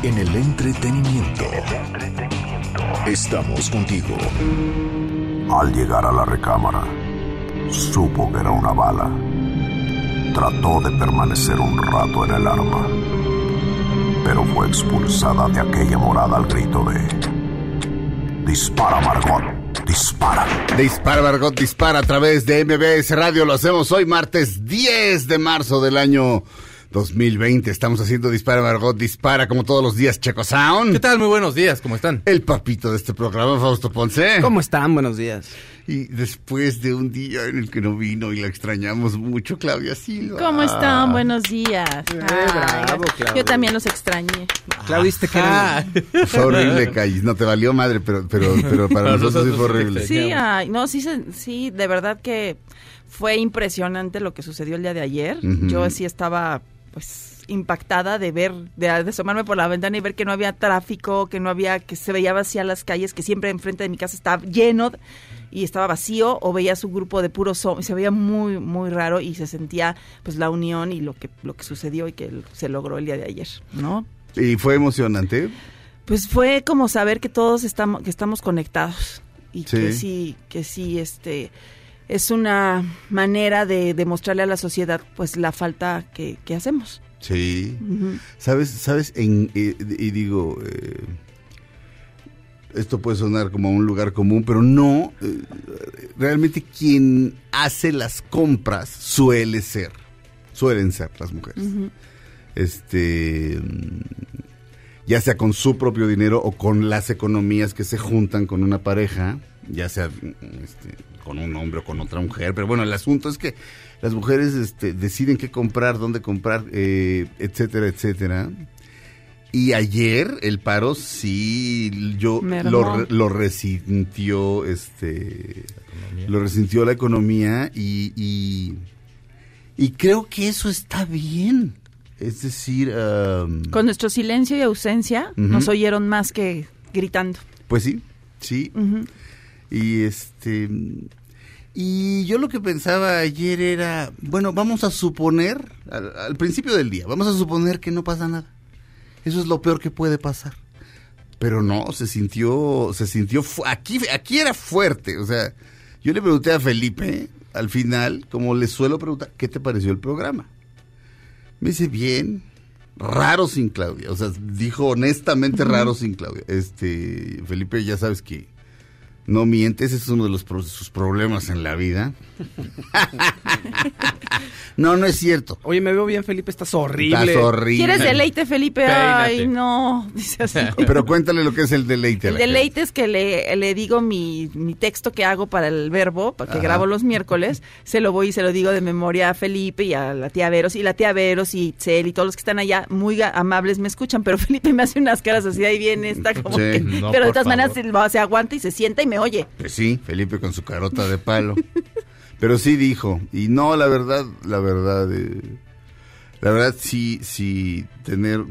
En el entretenimiento. Estamos contigo. Al llegar a la recámara, supo que era una bala. Trató de permanecer un rato en el arma, pero fue expulsada de aquella morada al grito de... Dispara, Margot, dispara. Dispara, Margot, dispara a través de MBS Radio. Lo hacemos hoy, martes 10 de marzo del año 2020. Estamos haciendo Dispara, Margot, dispara como todos los días, Checo Sound. ¿Qué tal? Muy buenos días, ¿cómo están? El papito de este programa, Fausto Ponce. ¿Cómo están? Buenos días. Y después de un día en el que no vino y la extrañamos mucho, Claudia Silva. ¿Cómo están? Buenos días. Eh, Ay, bravo, Claudia. Yo también los extrañé. Claudia, ¿viste que era- Fue horrible, Callis. No te valió madre, pero, pero, pero para nosotros sí fue te horrible. Sí, ay, no, sí, se- sí, de verdad que fue impresionante lo que sucedió el día de ayer. Yo sí estaba, pues, impactada de ver, de, asomarme por la ventana y ver que no había tráfico, que no había, que se veía vacía las calles, que siempre enfrente de mi casa estaba lleno y estaba vacío, o veía su grupo de puros zombies, se veía muy, muy raro y se sentía, pues, la unión y lo que, lo que sucedió y que se logró el día de ayer, ¿no? Y fue emocionante. Pues fue como saber que todos estamos, que estamos conectados y Sí. que sí, que sí, este, es una manera de demostrarle a la sociedad, pues, la falta que, que hacemos. Sí. ¿Sabes? ¿Sabes? En, eh, y digo, eh, esto puede sonar como un lugar común, pero no. eh, realmente quien hace las compras suele ser, suelen ser las mujeres. Este. Ya sea con su propio dinero o con las economías que se juntan con una pareja, ya sea este, con un hombre o con otra mujer. Pero bueno, el asunto es que las mujeres este, deciden qué comprar, dónde comprar, eh, etcétera, etcétera. Y ayer el paro sí yo lo, lo resintió este lo resintió la economía y, y, y creo que eso está bien. Es decir, Con nuestro silencio y ausencia Ujú. nos oyeron más que gritando. pues sí, sí. Y este y yo lo que pensaba ayer era, bueno, vamos a suponer al, al principio del día, vamos a suponer que no pasa nada. Eso es lo peor que puede pasar. Pero no, se sintió, se sintió, aquí, aquí era fuerte. O sea, yo le pregunté a Felipe al final, como le suelo preguntar, ¿qué te pareció el programa? Me dice, bien, raro sin Claudia. O sea, dijo honestamente raro sin Claudia. Este, Felipe, ya sabes que no miente, ese es uno de los sus problemas en la vida. no, no es cierto. Oye, me veo bien, Felipe, estás horrible. Estás horrible. ¿Quieres deleite, Felipe? Ay, no. Dice así. Pero cuéntale lo que es el deleite. El gente. deleite es que le, le digo mi, mi texto que hago para el verbo, para que Ajá. grabo los miércoles, se lo voy y se lo digo de memoria a Felipe y a la tía Veros, y la tía Veros y Cel y todos los que están allá, muy amables, me escuchan, pero Felipe me hace unas caras así, ahí viene, está como Sí. que- No, pero de todas maneras se aguanta y se sienta y me oye. Pues sí, Felipe con su carota de palo. Pero sí dijo, y no, la verdad, la verdad, eh, la verdad sí, sí, tener,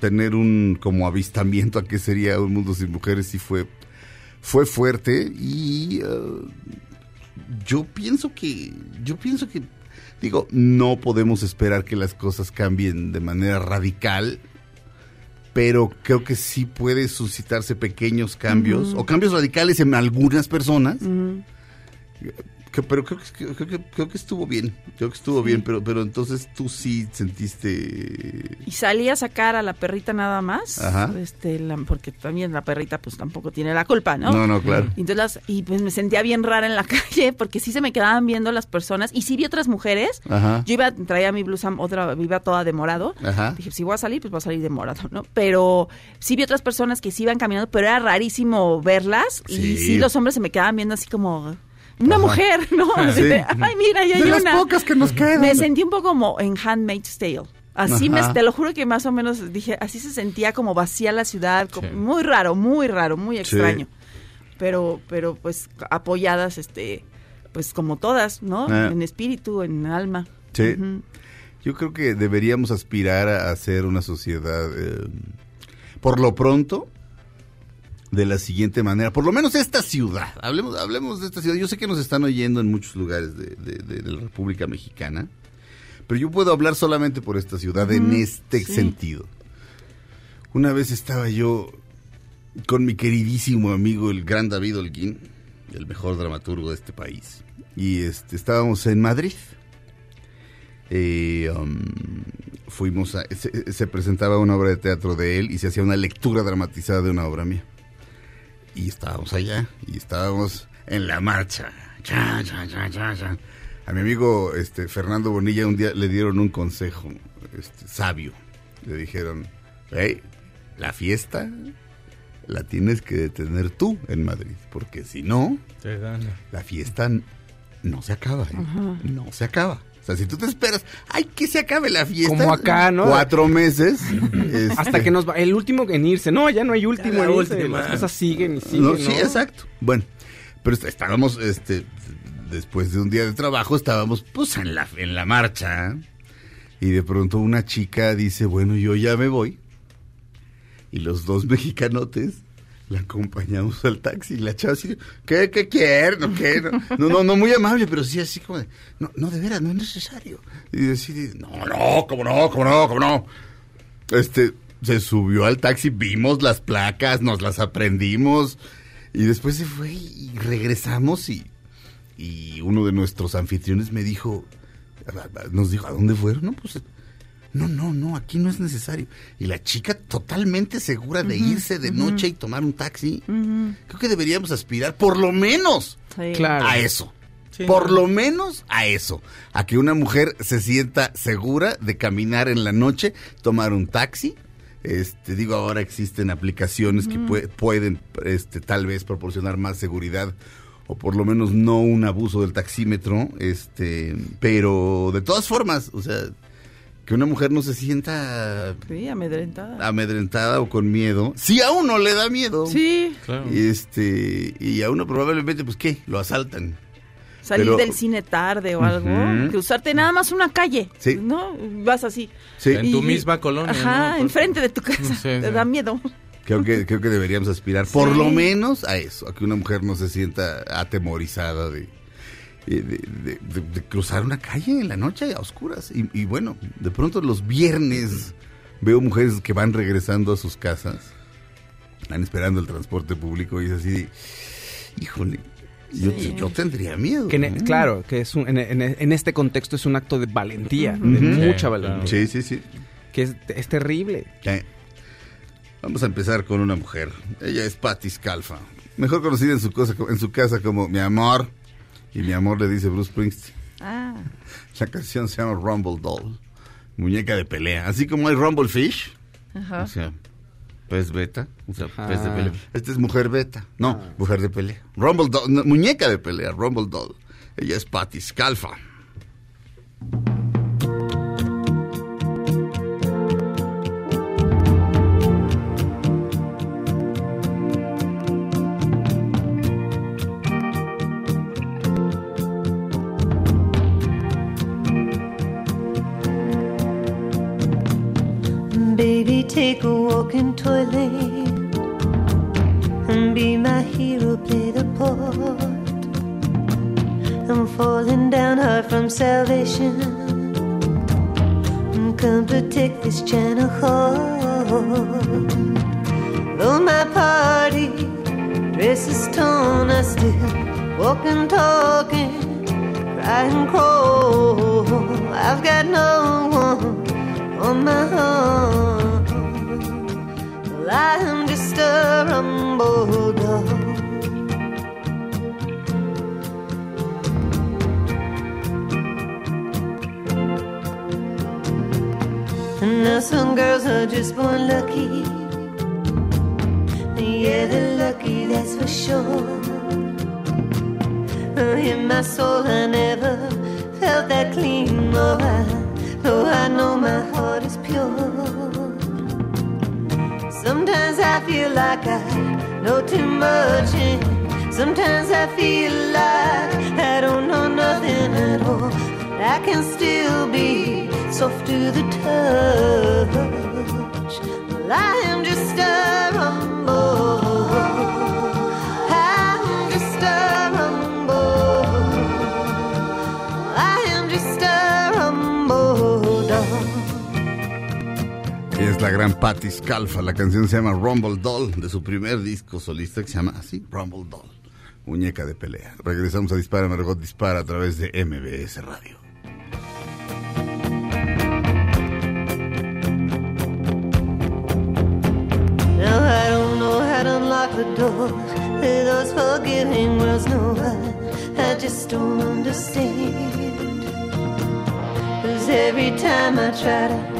tener un como avistamiento a qué sería un mundo sin mujeres sí fue, fue fuerte y eh, yo pienso que, yo pienso que, digo, no podemos esperar que las cosas cambien de manera radical, pero creo que sí puede suscitarse pequeños cambios o cambios radicales en algunas personas. Que- pero creo que, creo, que, creo que estuvo bien, creo que estuvo bien, pero, pero entonces tú sí sentiste... Y salí a sacar a la perrita nada más, Ajá. este, la- porque también la perrita pues tampoco tiene la culpa, ¿no? No, no, claro. Y, entonces y pues me sentía bien rara en la calle porque sí se me quedaban viendo las personas y sí vi otras mujeres. Ajá. Yo iba, traía mi blusa, otra, iba toda de morado. Ajá. Dije, si voy a salir, pues voy a salir de morado, ¿no? Pero sí vi otras personas que sí iban caminando, pero era rarísimo verlas. Sí. Y sí, los hombres se me quedaban viendo así como, una Ajá. mujer, ¿no? Así Sí. de, Ay, mira, ya hay De las una. pocas que nos quedan. Me sentí un poco como en Handmaid's Tale. Así me, te lo juro que más o menos dije, así se sentía como vacía la ciudad, como- Sí. muy raro, muy raro, muy Sí. extraño. Pero, pero pues apoyadas, este, pues como todas, ¿no? Ah. En espíritu, en alma. Sí. Yo creo que deberíamos aspirar a hacer una sociedad, eh, por lo pronto, de la siguiente manera. Por lo menos esta ciudad. Hablemos, hablemos de esta ciudad. Yo sé que nos están oyendo en muchos lugares de, de- de- de la República Mexicana, pero yo puedo hablar solamente por esta ciudad en este sí. sentido. Una vez estaba yo con mi queridísimo amigo, el gran David Holguín, el mejor dramaturgo de este país, y este, estábamos en Madrid. Eh, um, fuimos a, se, se presentaba una obra de teatro de él y se hacía una lectura dramatizada de una obra mía. Y estábamos allá y estábamos en la marcha. Cha, cha, cha, cha, cha. A mi amigo este, Fernando Bonilla un día le dieron un consejo este, sabio. Le dijeron, hey, la fiesta la tienes que detener tú en Madrid, porque si no, la fiesta no se acaba, ¿eh? no se acaba. Sea, si tú te esperas, ay, que se acabe la fiesta. Como acá, ¿no? Cuatro meses. este, Hasta que nos va. El último en irse. No, ya no hay último en irse. última. Las cosas siguen y siguen. no, ¿no? Sí, exacto. Bueno, pero est- estábamos, este, después de un día de trabajo, estábamos, pues, en la, en la marcha. Y de pronto una chica dice, bueno, yo ya me voy. Y los dos mexicanotes la acompañamos al taxi. Y la chava así, ¿qué, qué quiere? ¿No, qué? No, no, no, muy amable, pero sí así como de, no, no, de veras, no es necesario. Y decir, no, no, cómo no, cómo no, cómo no. Este, se subió al taxi, vimos las placas, nos las aprendimos. Y después se fue y regresamos y, y uno de nuestros anfitriones me dijo, nos dijo, ¿a dónde fueron? No, pues, no, no, no, aquí no es necesario. Y la chica totalmente segura de irse de noche y tomar un taxi. Creo que deberíamos aspirar por lo menos Sí. Claro. a eso. Sí, por no. lo menos a eso. A que una mujer se sienta segura de caminar en la noche, tomar un taxi. Este, digo, ahora existen aplicaciones que pue- pueden, este, tal vez proporcionar más seguridad o por lo menos no un abuso del taxímetro, este, pero de todas formas, o sea, que una mujer no se sienta Sí, amedrentada. amedrentada o con miedo, si a uno le da miedo. Sí, Claro. Y este, y a uno probablemente, pues, ¿qué? Lo asaltan. salir Pero- del cine tarde o algo, Ujú. cruzarte nada más una calle, Sí. ¿no? Vas así. Sí. En tu misma colonia, Ajá, enfrente de tu casa. Sí, Te sí. da miedo. Creo que, creo que deberíamos aspirar por lo menos a eso, a que una mujer no se sienta atemorizada de, de, de- de- de cruzar una calle en la noche a oscuras. Y, y bueno, de pronto los viernes veo mujeres que van regresando a sus casas, están esperando el transporte público y es así, de, híjole, yo, Sí. yo tendría miedo. Que ne- ¿no? claro, que es un- en, en- en este contexto es un acto de valentía, de mucha valentía. Sí, sí, sí. Que es, es terrible. Eh, Vamos a empezar con una mujer. Ella es Patti Scalfa, mejor conocida en su, cosa, en su casa como Mi Amor. Y Mi Amor le dice Bruce Springsteen. Ah, La canción se llama Rumble Doll, muñeca de pelea. Así como hay Rumble Fish, ajá. o sea, pez beta, o sea, Ah. pez de pelea. Esta es mujer beta, no, mujer de pelea. Rumble Doll, no, muñeca de pelea, Rumble Doll. Ella es Patti Scalfa. Take in toilet and be my hero, play the part. I'm falling down hard from salvation. Come protect this channel heart. Though my party dress is torn, I still walk and talk and cry and crawl. I've got no one on my heart. I'm just a rumble dog. And now some girls are just born lucky. Yeah, they're lucky, that's for sure. Oh, In my soul, I never felt that clean. Oh, I, oh, I know my heart is pure. Sometimes I feel like I know too much, and sometimes I feel like I don't know nothing at all. I can still be soft to the touch. Well, I La gran Patti Scalfa. La canción se llama Rumble Doll, de su primer disco solista que se llama así, Rumble Doll. Muñeca de pelea. Regresamos a Dispara, Margot Dispara a través de MBS Radio. Now I don't know how to unlock the doors with those forgiving words. No, I, I just don't understand. Cause every time I try to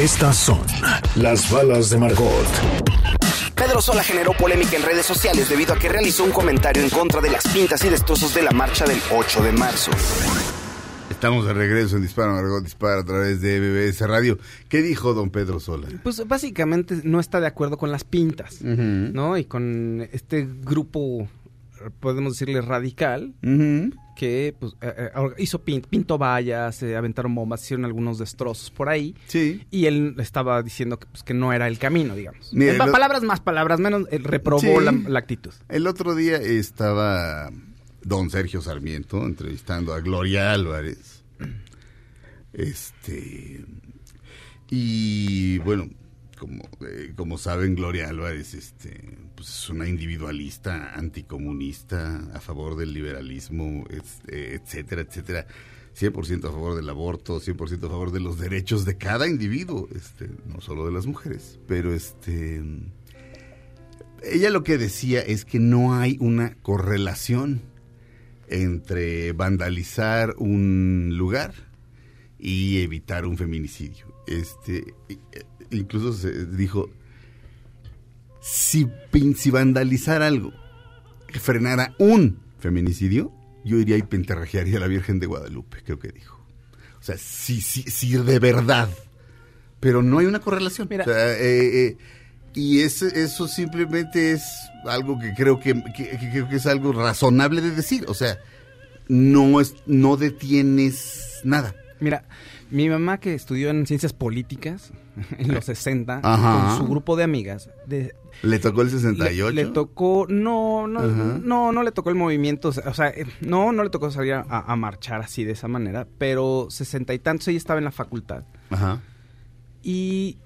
Estas son las balas de Margot. Pedro Sola generó polémica en redes sociales debido a que realizó un comentario en contra de las pintas y destrozos de la marcha del 8 de marzo. Estamos de regreso en Dispara, Margot Dispara a través de MBS Radio. ¿Qué dijo don Pedro Sola? Pues básicamente no está de acuerdo con las pintas, ¿no? Y con este grupo, podemos decirle radical, que pues, eh, eh, hizo pin- pintó vallas, eh, aventaron bombas, hicieron algunos destrozos por ahí. Sí. Y él estaba diciendo que, pues, que no era el camino, digamos. Mira, En Palabras más, palabras menos, él reprobó Sí. la, la actitud. El otro día estaba don Sergio Sarmiento entrevistando a Gloria Álvarez. Este. Y bueno, como, eh, como saben, Gloria Álvarez este, pues es una individualista anticomunista a favor del liberalismo, eh, etcétera, etcétera. 100% a favor del aborto, 100% a favor de los derechos de cada individuo, este, no solo de las mujeres. Pero este ella lo que decía es que no hay una correlación entre vandalizar un lugar y evitar un feminicidio. Este, eh, incluso se dijo, si, si vandalizar algo frenara un feminicidio, yo iría y pentarrajearía a la Virgen de Guadalupe, creo que dijo. O sea, sí, sí, sí, de verdad. Pero no hay una correlación. Mira. O sea, eh, eh, y eso simplemente es algo que creo que, que- que creo que es algo razonable de decir. O sea, no es, no detienes nada. Mira, mi mamá que estudió en ciencias políticas en los 60, Ajá. con su grupo de amigas, de, Le tocó el le, 68. le tocó, no, no, Ajá. no, no le tocó el movimiento, o sea, eh, no, no le tocó salir a, a marchar así de esa manera, pero sesenta y tantos ella estaba en la facultad Ajá. y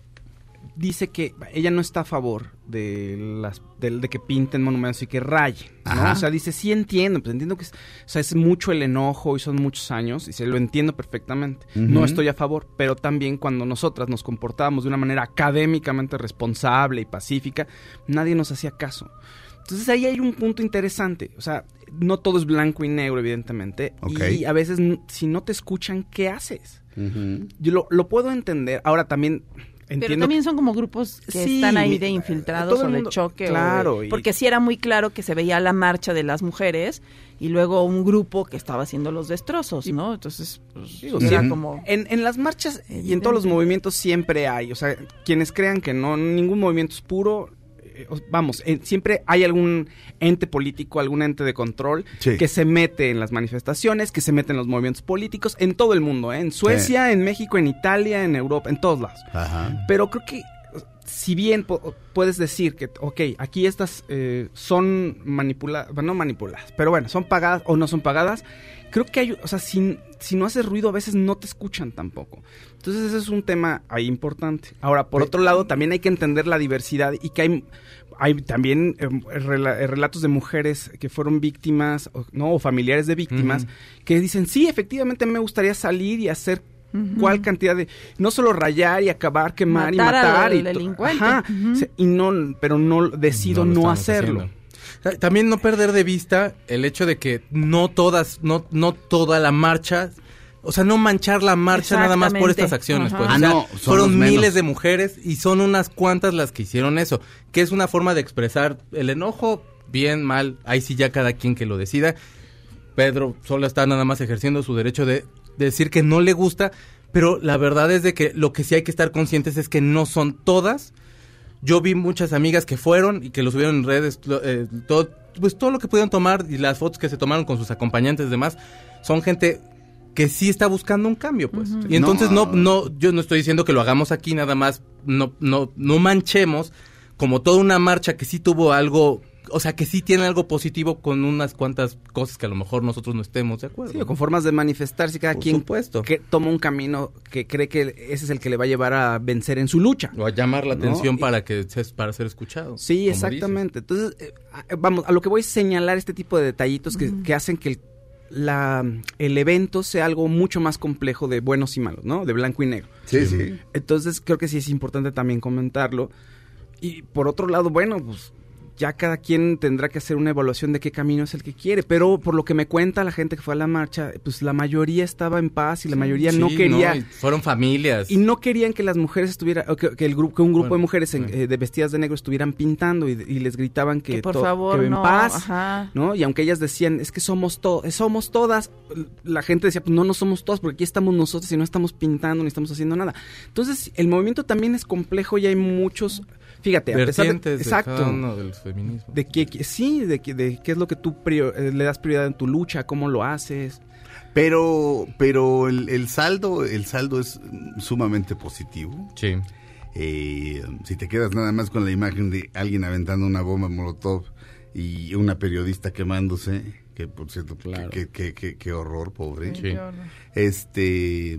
dice que ella no está a favor de las de, de que pinten monumentos y que rayen. O sea, dice, sí entiendo, pues entiendo que es, o sea, es mucho el enojo y son muchos años y se lo entiendo perfectamente. No estoy a favor, pero también cuando nosotras nos comportábamos de una manera académicamente responsable y pacífica, nadie nos hacía caso. Entonces ahí hay un punto interesante, o sea, no todo es blanco y negro, evidentemente, y a veces si no te escuchan, ¿qué haces? Yo lo, lo puedo entender. Ahora también entiendo Pero también son como grupos que Sí, están ahí de infiltrados o de mundo- choque. o de- claro, Porque sí era muy claro que se veía la marcha de las mujeres y luego un grupo que estaba haciendo los destrozos, ¿no? Entonces, pues, Digo, era sí. como... En, en las marchas y en todos los movimientos siempre hay, o sea, quienes crean que no, ningún movimiento es puro, eh, os- vamos, eh, siempre hay algún ente político, algún ente de control Sí. que se mete en las manifestaciones, que se mete en los movimientos políticos, en todo el mundo, ¿eh? en Suecia, en México, en Italia, en Europa, en todos lados. Ajá. Pero creo que si bien puedes decir que, ok, aquí estas eh, son manipuladas, bueno, no manipuladas, pero bueno, son pagadas o no son pagadas, creo que hay, o sea, si, si no haces ruido a veces no te escuchan tampoco. Entonces ese es un tema ahí importante. Ahora, por otro lado, también hay que entender la diversidad y que hay, hay también eh, rela- eh, relatos de mujeres que fueron víctimas, o, ¿no? O familiares de víctimas, que dicen, sí, efectivamente me gustaría salir y hacer cuál cantidad de no solo rayar y acabar, quemar Matar y al matar y to- delincuente. Ajá, y no pero no decido no, hacerlo. haciendo. También no perder de vista el hecho de que no todas, no, no toda la marcha, o sea, no manchar la marcha nada más por estas acciones. Ajá. Pues. Ah, O sea, no, son fueron menos. miles de mujeres y son unas cuantas las que hicieron eso, que es una forma de expresar el enojo, bien, mal, ahí sí ya cada quien que lo decida. Pedro solo está nada más ejerciendo su derecho de, de decir que no le gusta, pero la verdad es de que lo que sí hay que estar conscientes es que no son todas. Yo vi muchas amigas que fueron y que lo subieron en redes, eh, todo, pues todo lo que pudieron tomar y las fotos que se tomaron con sus acompañantes y demás, son gente que sí está buscando un cambio, pues. Y entonces no, no, yo no estoy diciendo que lo hagamos aquí nada más, no, no, no manchemos como toda una marcha que sí tuvo algo, o sea, que sí tiene algo positivo con unas cuantas cosas que a lo mejor nosotros no estemos de acuerdo. Sí, o con formas de manifestarse cada Por quien supuesto. que toma un camino que cree que ese es el que le va a llevar a vencer en su lucha. O a llamar la ¿no? atención Y- para que se- para ser escuchado. Sí, exactamente. Entonces, eh, vamos, a lo que voy a señalar este tipo de detallitos que, que hacen que el, la, el evento sea algo mucho más complejo de buenos y malos, ¿no? De blanco y negro. Sí, sí. Entonces, creo que sí es importante también comentarlo. Y por otro lado, bueno, pues ya cada quien tendrá que hacer una evaluación de qué camino es el que quiere. Pero por lo que me cuenta la gente que fue a la marcha, pues la mayoría estaba en paz y la mayoría no quería... fueron familias. Y no querían que las mujeres estuvieran, que, que el grupo, que un grupo Bueno, de mujeres en- eh, de vestidas de negro estuvieran pintando y, y les gritaban que, Que por to- favor, que en no, paz, ajá. ¿no? Y aunque ellas decían, es que somos todas, somos todas, la gente decía, pues no, no somos todas, porque aquí estamos nosotros y no estamos pintando ni estamos haciendo nada. Entonces, el movimiento también es complejo y hay muchos, fíjate, a pesar de, vertientes de, exacto, cada uno de los feminismos. de que, que- sí, de, que, de qué es lo que tú prio- eh, le das prioridad en tu lucha, cómo lo haces. Pero, pero el, el saldo, el saldo es sumamente positivo. Sí. Eh, si te quedas nada más con la imagen de alguien aventando una bomba molotov y una periodista quemándose, que por cierto, Claro. que, que, que- qué horror, pobre. Sí. Este,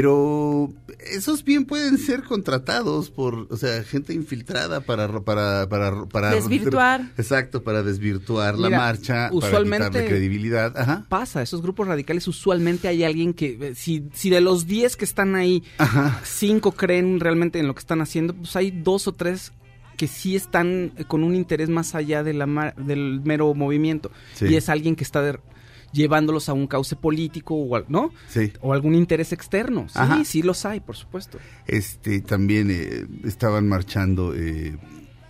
pero esos bien pueden ser contratados por, o sea, gente infiltrada para, para, para, para Desvirtuar. Exacto, para desvirtuar la marcha, usualmente- para credibilidad. Ajá. Pasa, esos grupos radicales usualmente hay alguien que, eh, si, si de los 10 que están ahí, Ajá. cinco creen realmente en lo que están haciendo, pues hay dos o tres que sí están eh, con un interés más allá de la del mero movimiento. Sí. Y es alguien que está de- llevándolos a un cauce político o, al- ¿no? Sí. o algún interés externo. Sí, Ajá. sí los hay, por supuesto. Este, también eh, estaban marchando eh,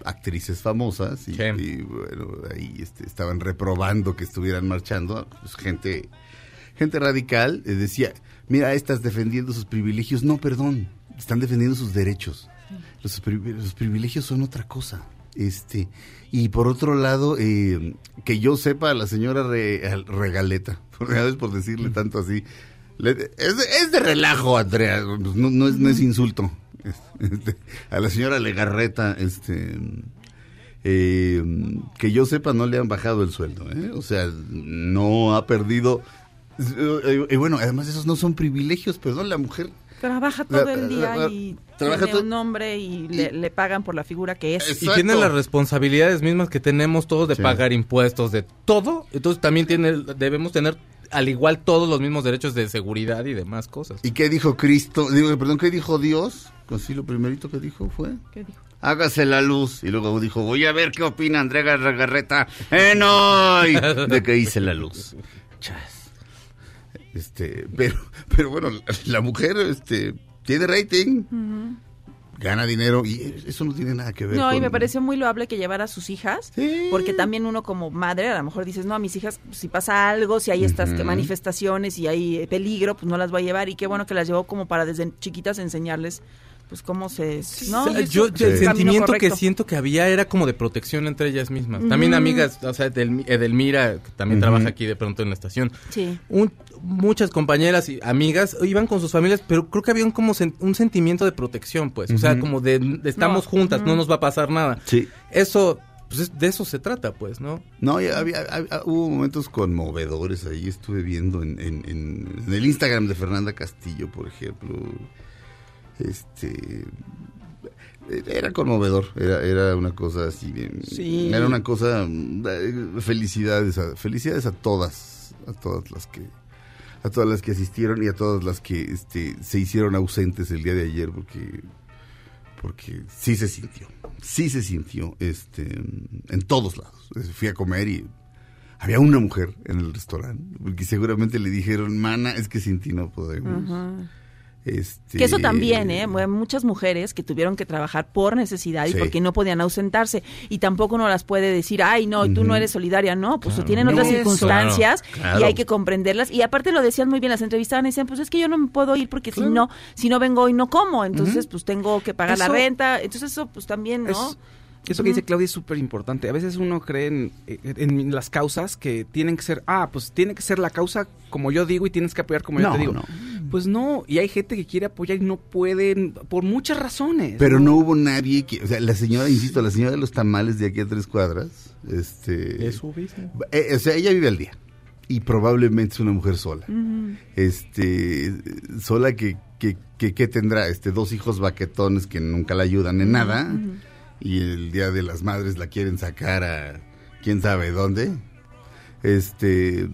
actrices famosas y, Sí. y, bueno, ahí este, estaban reprobando que estuvieran marchando. Pues, gente, gente radical eh, decía, mira, estás defendiendo sus privilegios. No, perdón, están defendiendo sus derechos. Los, pri- los privilegios son otra cosa. Este, y por otro lado, eh, que yo sepa, la señora Re- Regaleta, por, decirle tanto así, le- es, de, es de relajo, Andrea, no, no es, no es insulto. Este, a la señora Legarreta, este, eh, que yo sepa, no le han bajado el sueldo, ¿eh? o sea, no ha perdido. eh, Y bueno, además esos no son privilegios, perdón, la mujer Trabaja todo La- el día la- y trabaja tiene un nombre y le, le pagan por la figura que es. Y tienen las responsabilidades mismas que tenemos todos de Sí. pagar impuestos, de todo. Entonces también tiene, debemos tener al igual todos los mismos derechos de seguridad y demás cosas. ¿Y qué dijo Cristo? Digo, perdón, ¿qué dijo Dios? Pues sí, lo primerito que dijo fue, ¿Qué dijo? hágase la luz. Y luego dijo, voy a ver qué opina Andrea Garreta en hoy de que hice la luz. Chas. Este, pero, pero bueno, la, la mujer, este, tiene rating, gana dinero y eso no tiene nada que ver No, y me pareció muy loable que llevara a sus hijas, Sí. porque también uno como madre a lo mejor dices, no, a mis hijas, si pasa algo, si hay estas manifestaciones y hay eh, peligro, pues no las va a llevar. Y qué bueno que las llevó como para desde chiquitas enseñarles, pues cómo se... ¿no? Yo, es yo el sentimiento que siento que había era como de protección entre ellas mismas. También amigas, o sea, Edelmi- Edelmira, que también trabaja aquí de pronto en la estación. Sí. Un- muchas compañeras y amigas iban con sus familias, pero creo que había un, como sen- un sentimiento de protección, pues. O sea, como de, de estamos No, juntas, no nos va a pasar nada. Sí. Eso, pues es- de eso se trata, pues, ¿no? No, ya había, había- hubo momentos conmovedores ahí, estuve viendo en, en- en- en el Instagram de Fernanda Castillo, por ejemplo, este, era conmovedor, era, era una cosa así, bien- Sí. era una cosa, eh, felicidades, a, felicidades a todas, a todas las que, a todas las que asistieron y a todas las que este, se hicieron ausentes el día de ayer porque porque sí se sintió, sí se sintió este en todos lados. Fui a comer y había una mujer en el restaurante, porque seguramente le dijeron, mana, es que sin ti no podemos. Ajá. Este, Que eso también, ¿eh? Mu- Muchas mujeres que tuvieron que trabajar por necesidad y Sí. porque no podían ausentarse. Y tampoco no las puede decir, ay, no, tú no eres solidaria. No, pues Claro. tienen otras Eso. circunstancias Claro, claro. y hay que comprenderlas. Y aparte lo decían muy bien, las entrevistaban y decían, pues es que yo no me puedo ir porque si no, si no vengo hoy no como. Entonces, pues tengo que pagar la renta. Entonces, eso pues también, ¿no? Es- eso que dice Claudia es súper importante. A veces uno cree en, en las causas que tienen que ser, ah, pues tiene que ser la causa como yo digo y tienes que apoyar como yo te digo. no. Pues no, y hay gente que quiere apoyar y no pueden por muchas razones. Pero no hubo nadie que, o sea, la señora, insisto, la señora de los tamales de aquí a tres cuadras, este... Es su. Eh, o sea, ella vive al día y probablemente es una mujer sola. Este, sola que, que, que, que tendrá, este, dos hijos baquetones que nunca la ayudan en nada y el día de las madres la quieren sacar a quién sabe dónde. Este,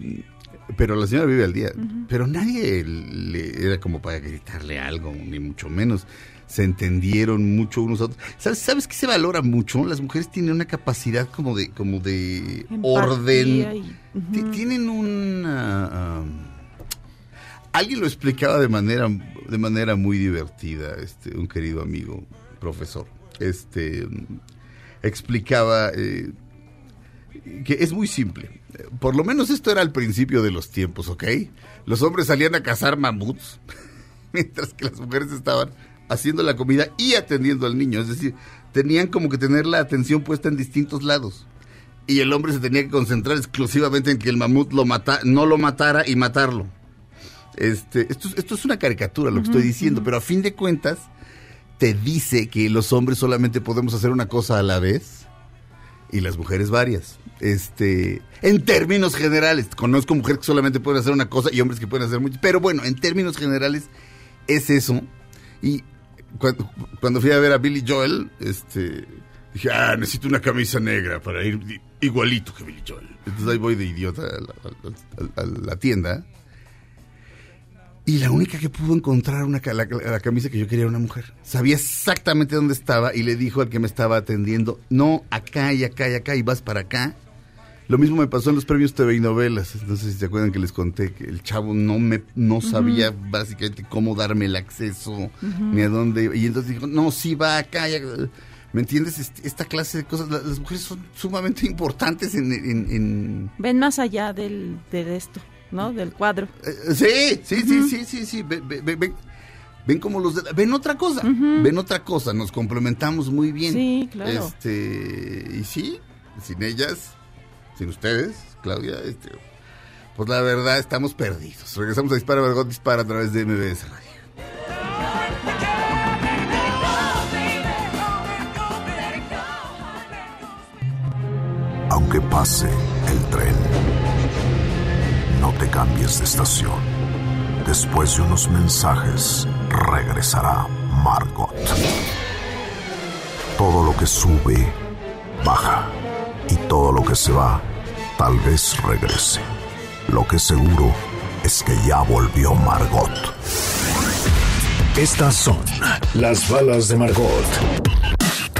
pero la señora vive al día. Pero nadie le era como para gritarle algo, ni mucho menos. Se entendieron mucho unos a otros. ¿Sabes, ¿Sabes qué se valora mucho? Las mujeres tienen una capacidad como de, como de Empatía orden. y-. Tienen una... um, alguien lo explicaba de manera, de manera muy divertida, este, un querido amigo, profesor. Este, explicaba eh, que es muy simple. Por lo menos esto era al principio de los tiempos, ¿ok? Los hombres salían a cazar mamuts, mientras que las mujeres estaban haciendo la comida y atendiendo al niño. Es decir, tenían como que tener la atención puesta en distintos lados. Y el hombre se tenía que concentrar exclusivamente en que el mamut lo mata, no lo matara y matarlo. Este, esto, es- esto es una caricatura lo que estoy diciendo, pero a fin de cuentas te dice que los hombres solamente podemos hacer una cosa a la vez y las mujeres varias. Este, en términos generales, conozco mujeres que solamente pueden hacer una cosa y hombres que pueden hacer mucho, pero bueno, en términos generales es eso. Y cuando, fui a ver a Billy Joel, este, dije, ah, necesito una camisa negra para ir igualito que Billy Joel. Entonces ahí voy de idiota a la tienda. Y la única que pudo encontrar una, la, la camisa que yo quería era una mujer. Sabía exactamente dónde estaba y le dijo al que me estaba atendiendo, no, acá y acá y acá y vas para acá. Lo mismo me pasó en los premios TV y novelas. Entonces, si se acuerdan que les conté que el chavo no me no sabía básicamente cómo darme el acceso ni a dónde. Y entonces dijo, no, sí va acá. y acá". ¿Me entiendes? Este- Esta clase de cosas, la- las mujeres son sumamente importantes en... en- en- Ven más allá del, de esto, ¿no? Del cuadro. Eh, sí, sí, sí, sí, sí, sí. Ven, ven- ven- ven- ven como los... de- ven otra cosa, ven otra cosa. Nos complementamos muy bien. Sí, claro. Este, y sí, sin ellas, sin ustedes, Claudia, este, pues la verdad estamos perdidos. Regresamos a Dispara, Margot Dispara a través de MBS Radio. Aunque pase el tren, no te cambies de estación. Después de unos mensajes, regresará Margot. Todo lo que sube, baja. Y todo lo que se va, tal vez regrese. Lo que seguro es que ya volvió Margot. Estas son las balas de Margot.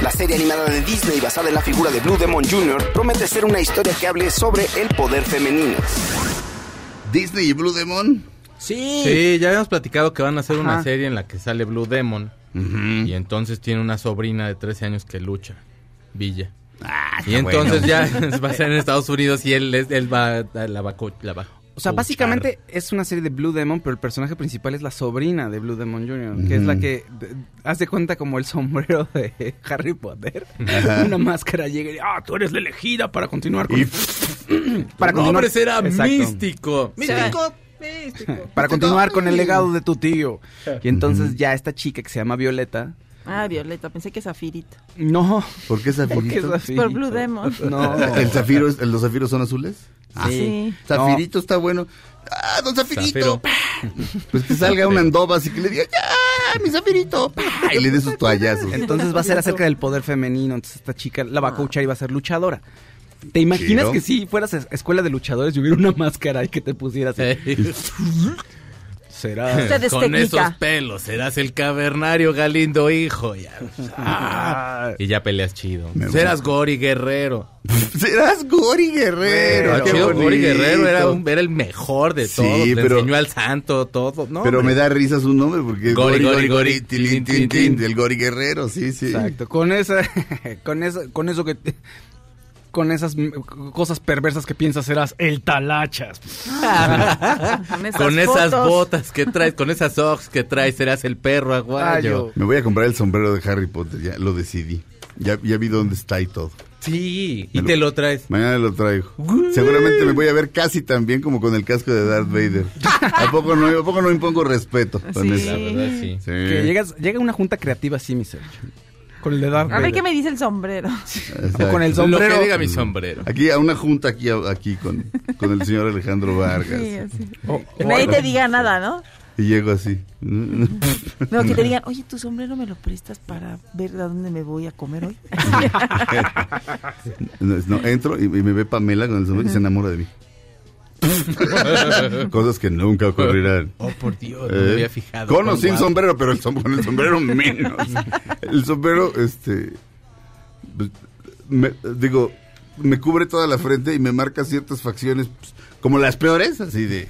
La serie animada de Disney basada en la figura de Blue Demon Jr. promete ser una historia que hable sobre el poder femenino. Disney y Blue Demon. Sí. Sí, ya habíamos platicado que van a hacer una serie en la que sale Blue Demon. Y entonces tiene una sobrina de 13 años que lucha, Villa. Ah, Y entonces bueno. ya va a ser en Estados Unidos y él, es- él va, a- la la va a O sea, básicamente es una serie de Blue Demon, pero el personaje principal es la sobrina de Blue Demon Jr., que es la que hace cuenta como el sombrero de Harry Potter. Una máscara llega y ah, tú eres la elegida para continuar con Y- para Tu nombre será Exacto. místico. Místico. Para continuar con el legado de tu tío. Y entonces ya esta chica que se llama Violeta, Ah, Violeta, pensé que Zafirita. no, ¿Por qué porque es Zafirito? Zafirito. Por Blue Demon. No. ¿El zafiro, es- ¿Los zafiros son azules? Ah, Sí. Zafirito está bueno. ¡Ah, don Zafirito! Pues que salga una andoba así que le diga, ¡ya, mi Zafirito! ¡Pah! Y le dé sus toallazos. Entonces va a ser acerca del poder femenino. Entonces esta chica la va a coachar y va a ser luchadora. ¿Te imaginas que si fueras a escuela de luchadores y hubiera una máscara y que te pusieras así? Será. Con técnica. esos pelos serás el cavernario Galindo hijo. Ya. Ah, y ya peleas chido. Me Serás Gori Guerrero. Serás Gori Guerrero. Pero qué chido, Gori. Guerrero era, un- era el mejor de Sí, todos. Le pero- enseñó al santo todo. No, Pero hombre. me da risa su nombre porque es Gori, Gori, Gori, Gori, tilín, del Gori Guerrero, sí, sí. Exacto. Con esa, con esa, con eso que, te- con esas cosas perversas que piensas serás el talachas. Con esas, Con esas botas que traes, con esas socks que traes, serás el perro aguayo. Ayo. Me voy a comprar el sombrero de Harry Potter, ya lo decidí. Ya, ya vi dónde está y todo. Sí, Me y lo- te lo traes. Mañana lo traigo. Seguramente me voy a ver casi tan bien como con el casco de Darth Vader. ¿A poco no, a poco no impongo respeto con Sí. eso? La verdad, sí. Sí. Que llegas, llega una junta creativa así, mi Sergio. Con el de Darth A ver qué me dice el sombrero. Exacto. O con el Lo sombrero. que diga mi sombrero. Aquí, a una junta aquí, aquí con, con el señor Alejandro Vargas. Sí, así. O- Que o- nadie te diga nada, ¿no? Y llego así. No, que te digan, oye, tu sombrero me lo prestas para ver a dónde me voy a comer hoy. No, no, entro y, y me ve Pamela con el sombrero y se enamora de mí. Cosas que nunca ocurrirán. Oh, por Dios, no Eh, me había fijado. Con o sin guapo. sombrero, pero el som- con el sombrero menos. El sombrero, este. pues, me- digo, me cubre toda la frente y me marca ciertas facciones, pues, como las peores, así de.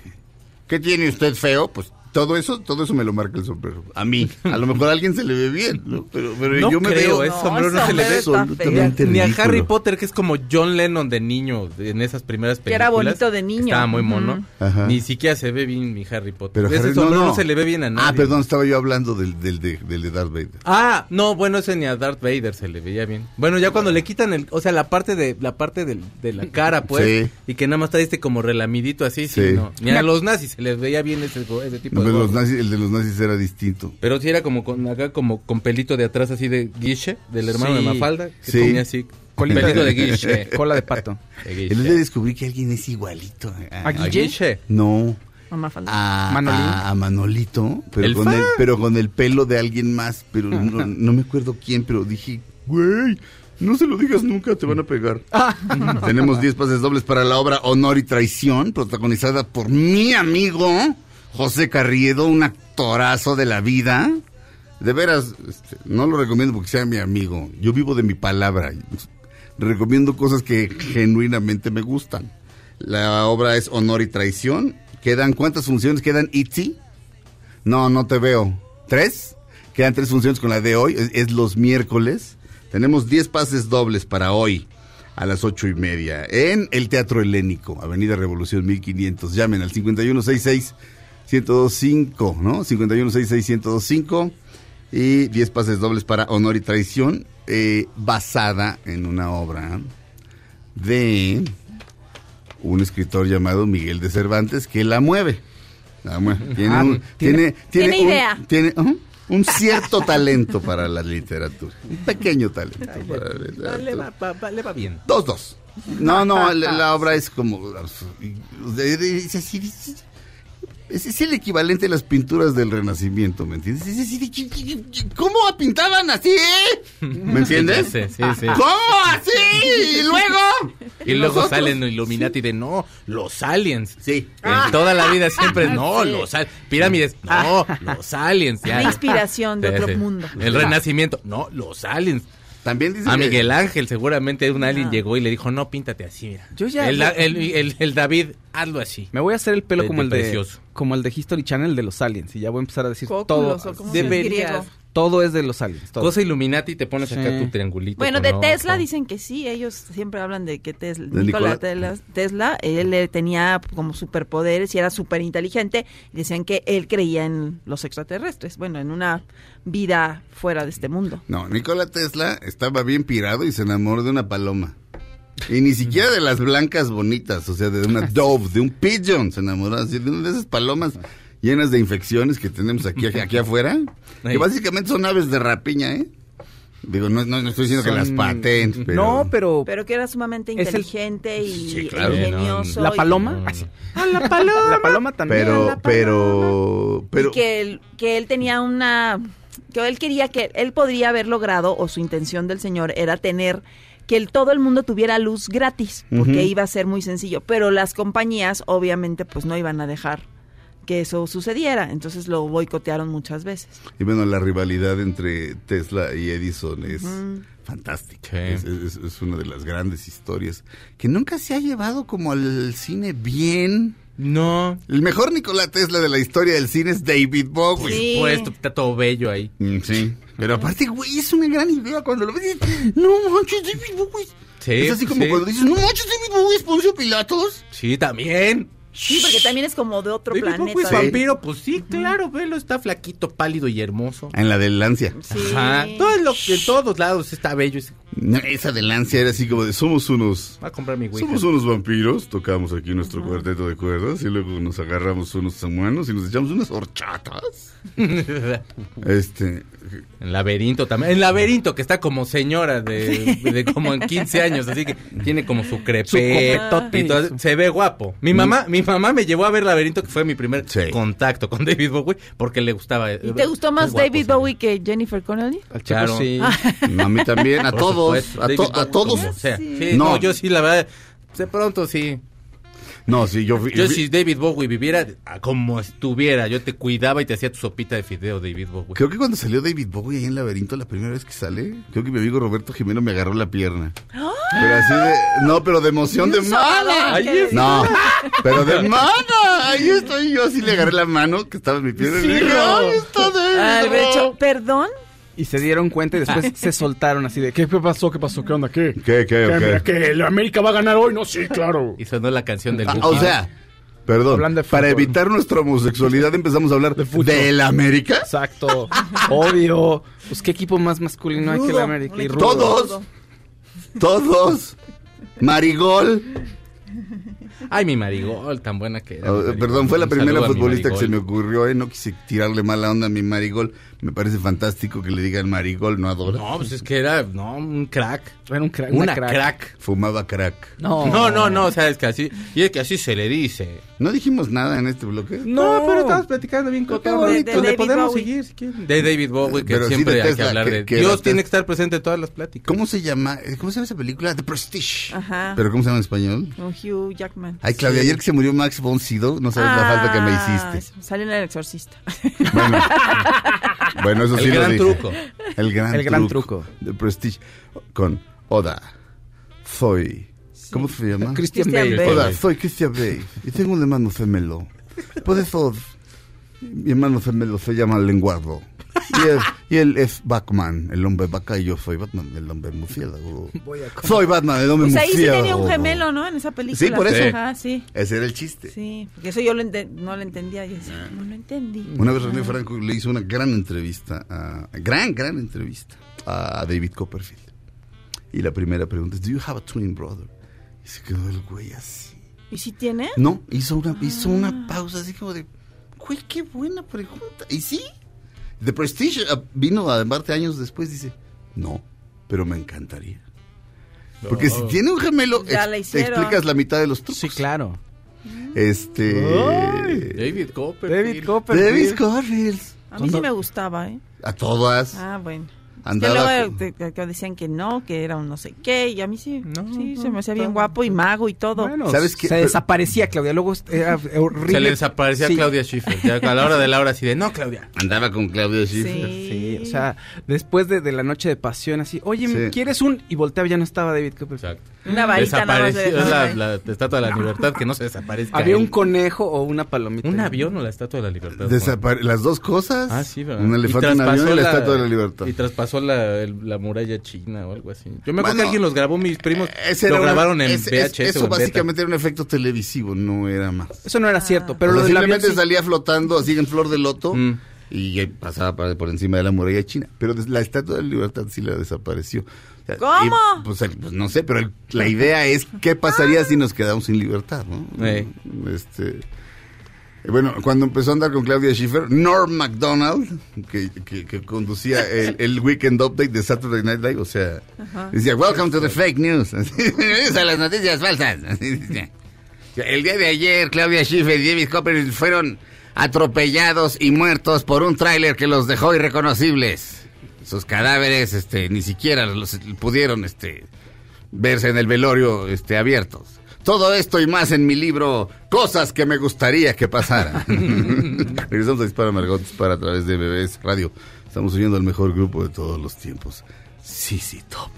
¿Qué tiene usted feo? Pues todo eso, todo eso me lo marca el sombrero. A mí. A lo mejor a alguien se le ve bien, ¿no? Pero, pero No yo me creo, veo. ese sombrero no se le ve. absolutamente Ni a. Harry Potter, que es como John Lennon de niño en esas primeras películas. Que era bonito de niño. Estaba muy mono. Ajá. Ni siquiera se ve bien mi Harry Potter. Pero Ese Harry- sombrero no, se le ve bien a nadie. Ah, perdón, estaba yo hablando del, del, de, del de Darth Vader. Ah, no, bueno, ese ni a Darth Vader se le veía bien. Bueno, ya cuando le quitan el, o sea, la parte de la parte del- de la cara, pues, Sí. y que nada más está este como relamidito así, sí, Sí. no. Ni a los nazis se les veía bien ese, ese tipo No, de pero los gorro. nazis, el de los nazis era distinto. Pero sí era como con acá como con pelito de atrás así de guiche, del hermano Sí. de Mafalda, que Sí. tenía así Colita pelito de- de guiche. Cola de pato. De El día descubrí que alguien es igualito. a- ¿A A guiche. No, a, Manolín. a- a Manolito, pero ¿El con, fa? el, pero con el pelo de alguien más, pero no, no me acuerdo quién, pero dije, güey, no se lo digas nunca, te van a pegar. Tenemos 10 pases dobles para la obra Honor y Traición, protagonizada por mi amigo José Carriedo, un actorazo de la vida. De veras, este, no lo recomiendo porque sea mi amigo. Yo vivo de mi palabra. Recomiendo cosas que genuinamente me gustan. La obra es Honor y Traición. ¿Quedan cuántas funciones? ¿Quedan Itzy? No, no te veo. ¿Tres? Quedan tres funciones con la de hoy. Es, es los miércoles. Tenemos 10 pases dobles para hoy a las ocho y media en el Teatro Helénico, Avenida Revolución 1500. Llamen al 5166-1025, ¿no? 5166-1025 y 10 pases dobles para Honor y Traición, eh, basada en una obra de un escritor llamado Miguel de Cervantes que la mueve. La mueve. Tiene, Ah, un, tiene, tiene un- idea. tiene ujú, un cierto talento para la literatura. Un pequeño talento para la Le literatura. va, va- va- le va bien. Dos, dos. No, no, la, la obra es como... Es, así, es- es- es el equivalente a las pinturas del Renacimiento, ¿me entiendes? Es de, ¿Cómo pintaban así? ¿Me entiendes? Sí, sí, sí. ¿Cómo así? Y luego... Y luego nosotros- salen los Illuminati de no, los aliens. Sí. En toda la vida siempre no, Sí. los al- pirámides, no, los aliens. Ya. La inspiración de Sí, otro sí. mundo. El renacimiento, no, los aliens. También dice A que- Miguel Ángel seguramente un alien Ah. llegó y le dijo, no, píntate así, mira. Yo ya- El, el, el- el David, hazlo así. Me voy a hacer el pelo De- como de el de precioso. como el de History Channel de los aliens y ya voy a empezar a decir todo. Cóculos, o como se dice en Deberías. Todo es de los aliens. todo. Cosa Illuminati, te pones acá Sí. tu triangulito. Bueno, de ojo. Tesla dicen que sí, ellos siempre hablan de que Tesla, ¿De Nikola Nikola? Tesla, Tesla, él tenía como superpoderes y era súper inteligente y decían que él creía en los extraterrestres, bueno, en una vida fuera de este mundo. No, Nikola Tesla estaba bien pirado y se enamoró de una paloma. Y ni siquiera de las blancas bonitas, o sea, de una dove, de un pigeon, se enamoró así, de una de esas palomas llenas de infecciones que tenemos aquí, aquí afuera, que básicamente son aves de rapiña, ¿eh? Digo, no, no, no estoy diciendo que las paten, pero... No, pero, Pero que era sumamente el- inteligente y Sí, claro. ingenioso. la paloma, así. Ah, la paloma, la paloma también. Pero, paloma. pero, pero... y que él, que él tenía una que él quería que él podría haber logrado o su intención del señor era tener que el, todo el mundo tuviera luz gratis, porque iba a ser muy sencillo. Pero las compañías, obviamente, pues no iban a dejar que eso sucediera. Entonces lo boicotearon muchas veces. Y bueno, la rivalidad entre Tesla y Edison es fantástica. Sí. Es, es- es una de las grandes historias que nunca se ha llevado como al cine bien. No. El mejor Nikola Tesla de la historia del cine es David Bowie. Sí. Puesto, está todo bello ahí. Mm, sí. Pero aparte, güey, es una gran idea cuando lo ves. dices, No manches, David Bowie. Sí, es así como sí. cuando dices, no manches, David Bowie es Poncio Pilatos. Sí, también. Sí, porque también es como de otro planeta. Bowie es Sí. vampiro, pues sí, claro, velo, está flaquito, pálido y hermoso. En la del Lancia. Sí. Ajá. Todo lo, en todos lados está bello. es- No, esa del Lancia era así como de, somos unos... Va a comprar mi. Somos unos vampiros, tocamos aquí nuestro cuarteto de cuerdas y luego nos agarramos unos samuanos y nos echamos unas horchatas. Este, En laberinto también. En laberinto, que está como señora de, de como en 15 años, así que tiene como su todo, se ve guapo. Mi mamá, mi mamá me llevó a ver laberinto, que fue mi primer Sí. contacto con David Bowie, porque le gustaba. ¿Y te gustó más David Bowie que Jennifer Connelly? Al chico Claro. sí. no, a mí también, a Por todos, a, to- todos. como sea. Sí. Sí, No. no. yo sí, la verdad, de pronto sí. No, sí, yo, vi- Yo vi- si David Bowie viviera ah, como estuviera, yo te cuidaba y te hacía tu sopita de fideo, David Bowie. Creo que cuando salió David Bowie ahí en Laberinto la primera vez que sale, creo que mi amigo Roberto Jimeno me agarró la pierna. Pero así de, no, pero de emoción de es. No, pero de mana. Ahí estoy yo, así le agarré la mano que estaba en mi pierna y le dije, ay, está David. Ah, perdón. Y se dieron cuenta y después se soltaron así de ¿qué pasó? ¿Qué pasó? ¿Qué onda? ¿Qué? ¿Qué, qué, ¿Qué, mira, qué? que el América va a ganar hoy? No, sí, claro. Y sonó la canción del Ah, o sea, perdón, Hablando de para evitar nuestra homosexualidad empezamos a hablar De fútbol. del América. Exacto. Obvio. Pues qué equipo más masculino hay que el. América. Y rudo. Todos. Todos. Marigol. Ay, mi marigol, tan buena que era. Oh, perdón, fue la Un primera futbolista que se me ocurrió, ¿eh? No quise tirarle mala onda a mi Marigol. Me parece fantástico que le digan Marigol, no adora. No, pues es que era, no, un crack. Era un crack. Una, crack. crack. Fumaba crack. No. No, no, no, o sea, es que así, y es que así se le dice. ¿No dijimos nada en este bloque? No, pero estamos platicando bien cotorro. bonito. Pues De le podemos Bowie. seguir si quieren. De David Bowie, que Pero sí siempre de hay que hablar que- de... que Dios tiene que estar presente en todas las pláticas. ¿Cómo se llama? ¿Cómo se llama esa película? The Prestige. Ajá. ¿Pero cómo se llama en español? Con Hugh Jackman. Ay, Claudia, ayer que se murió Max von Sydow, no sabes la falta que me Ah, hiciste. Salió en El Exorcista. Bueno, bueno eso sí El lo gran dije. truco. El gran, El gran truco. truco. The Prestige. Con Oda. Soy. ¿Cómo se llama? Christian Christian Bale. Bale. Hola, soy Christian Bale y tengo un hermano gemelo. Por eso mi hermano gemelo se llama Lenguardo. Y él, y él es Batman, el hombre vaca, y yo soy Batman, el hombre murciélago. Soy Batman, el hombre Pues ahí sí tenía un gemelo, ¿no? En esa película. Sí, por eso. Ajá, sí. Ese era el chiste. Sí, porque eso yo lo ente- no lo entendía. Yo decía, no lo entendí. Una vez René Franco le hizo una gran entrevista, a, gran, gran entrevista a David Copperfield. Y la primera pregunta es, ¿Do you have a twin brother? Y se quedó el güey así. ¿Y si tiene? No, hizo una, hizo una pausa así como de, güey, qué buena pregunta. Y sí, The Prestige ah, vino a debate años después, dice, no, pero me encantaría. Porque si tiene un gemelo, ex- hicieron. explicas la mitad de los trucos. Sí, claro. Este... David Copperfield. David Copperfield. David Copperfield. A mí sí me gustaba, ¿eh? A todas. Ah, bueno. Que Andaba luego con- te- te- que decían que no, que era un no sé qué, y a mí sí, No, sí, no, se me hacía bien guapo y mago y todo. Bueno, ¿Sabes qué? se Pero- desaparecía Claudia. Luego era horrible. Se le desaparecía Sí. a Claudia Schiffer. Ya a la hora de la hora así de, no, Claudia. Andaba con Claudia Schiffer. Sí, o sea, después de, de la noche de pasión, así, oye, Sí. ¿quieres un? Y volteaba, ya no estaba David Copperfield. Exacto. Una varita nada más es la, la estatua de la libertad que no se desaparezca. Había un conejo o una palomita. ¿Un avión o la estatua de la libertad. Desapare- las dos cosas. Ah, sí, ¿verdad? Un elefante, un avión y la, estatua de la libertad. Y traspasó la, el- la muralla china o algo así. Yo me acuerdo Bueno, que alguien los grabó, mis primos Ese lo una- grabaron en ese- VHS es- Eso o en beta. básicamente era un efecto televisivo, no era más. Eso no era cierto, pero o sea, lo del avión simplemente sí. salía flotando así en flor de loto Mm. y eh, pasaba por encima de la muralla china. Pero la estatua de la libertad sí la desapareció. O sea, ¿Cómo? y, pues, el- pues, no sé, pero el- la idea es qué pasaría si nos quedamos sin libertad, ¿no? Eh. Este, eh, bueno, cuando empezó a andar con Claudia Schiffer, Norm MacDonald, que, que- que conducía el, el Weekend Update de Saturday Night Live, o sea, decía, Welcome to the fake news. Bienvenidos a las noticias falsas. El día de ayer, Claudia Schiffer y David Copperfield fueron atropellados y muertos por un tráiler que los dejó irreconocibles. Sus cadáveres, este, ni siquiera los pudieron, este, verse en el velorio este, abiertos. Todo esto y más en mi libro, Cosas que me gustaría que pasaran. Regresamos a Dispara Margot, Dispara a través de BBS Radio. Estamos oyendo al mejor grupo de todos los tiempos, Sisi Top.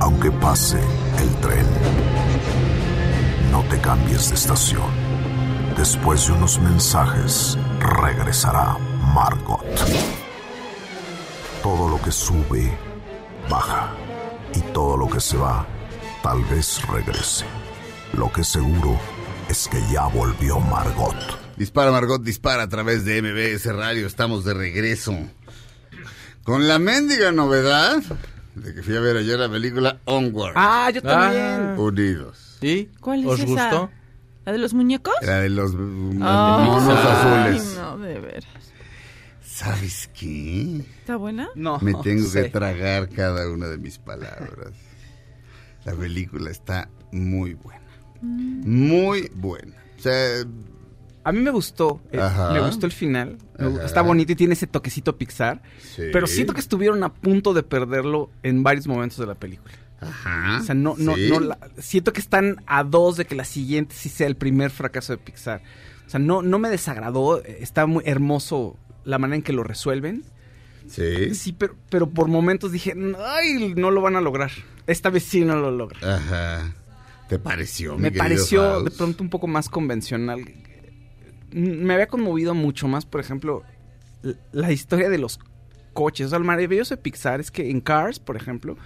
Aunque pase el te cambies de estación. Después de unos mensajes, regresará Margot. Todo lo que sube, baja. Y todo lo que se va, tal vez regrese. Lo que seguro es que ya volvió Margot. Dispara Margot, dispara a través de MBS Radio. Estamos de regreso. Con la mendiga novedad de que fui a ver ayer la película Onward. Ah, yo también. Ah. Unidos. ¿Y? ¿Cuál es ¿Os esa? gustó? ¿La de los muñecos? La de los mm, monos azules. no, de veras. ¿Sabes qué? ¿Está buena? No. Me tengo que tragar cada una de mis palabras. La película está muy buena. Muy buena. O sea, A mí me gustó. eh, me gustó el final. Ajá. Está bonito y tiene ese toquecito Pixar. Sí. Pero siento que estuvieron a punto de perderlo en varios momentos de la película. Ajá. O sea, no, no, sí. no la- siento que están a dos de que la siguiente sí sea el primer fracaso de Pixar. O sea, no, no me desagradó. eh, Está muy hermoso la manera en que lo resuelven. Sí. Sí, pero, pero por momentos dije, ay, no lo van a lograr. Esta vez sí no lo logran. Ajá. ¿Te pareció? mi me pareció Faust? de pronto un poco más convencional. Mm, Me había conmovido mucho más, por ejemplo, la historia de los coches. O sea, lo maravilloso de Pixar es que en Cars, por ejemplo,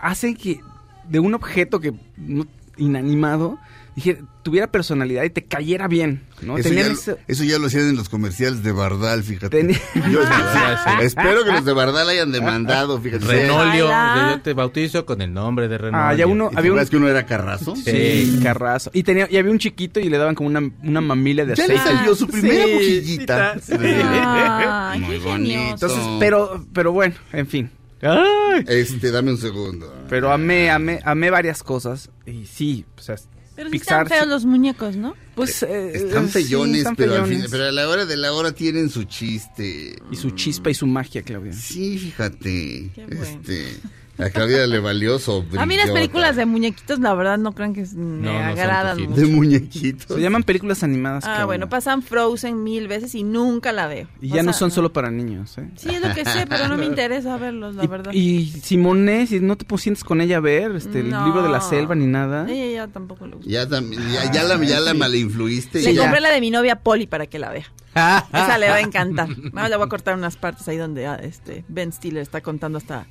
hacen que de un objeto que no- inanimado dije, tuviera personalidad y te cayera bien, ¿no? Eso, ya, ese- eso ya lo hacían en los comerciales de Bardal, fíjate. Tenía- Yo espero que los de Bardal hayan demandado, fíjate. Renolio, yo te bautizo con el nombre de Renolio. Ah, ya uno- ¿Y te había un- que uno era Carrazo? Sí, carrazo. Y tenía, y había un chiquito y le daban como una, una mamila de Ya le aceite. salió su primera Sí, sí, Sí. Ay, Muy bonito. Entonces, pero, pero bueno, en fin. Ay. Este, dame un segundo. Pero amé, amé, amé varias cosas. Y sí, o sea, Pero sí Pixar. están feos sí- los muñecos, ¿no? pues, eh, Están eh, sí, están pero, al fin- pero a la hora de la hora tienen su chiste. Y su chispa y su magia, Claudia. Sí, fíjate. Qué bueno. Este, a Claudia le valió sobre. A mí las películas de muñequitos, la verdad, no crean que me No, agradan mucho. de muñequitos. Se llaman películas animadas. Ah, bueno, pasan Frozen mil veces y nunca la veo. Y O ya no son solo para niños, ¿eh? Sí, es lo que sé, pero no me interesa verlos, la Y- verdad. Y, Simone, si no te sientes con ella a ver este, No. el libro de la selva ni nada. Ella ya tampoco le gusta. Ya, tam- ya, ya la, ya la malinfluiste. Le compré la de mi novia Polly para que la vea. Esa le va a encantar. Nada más le voy a cortar unas partes ahí donde ah, este Ben Stiller está contando hasta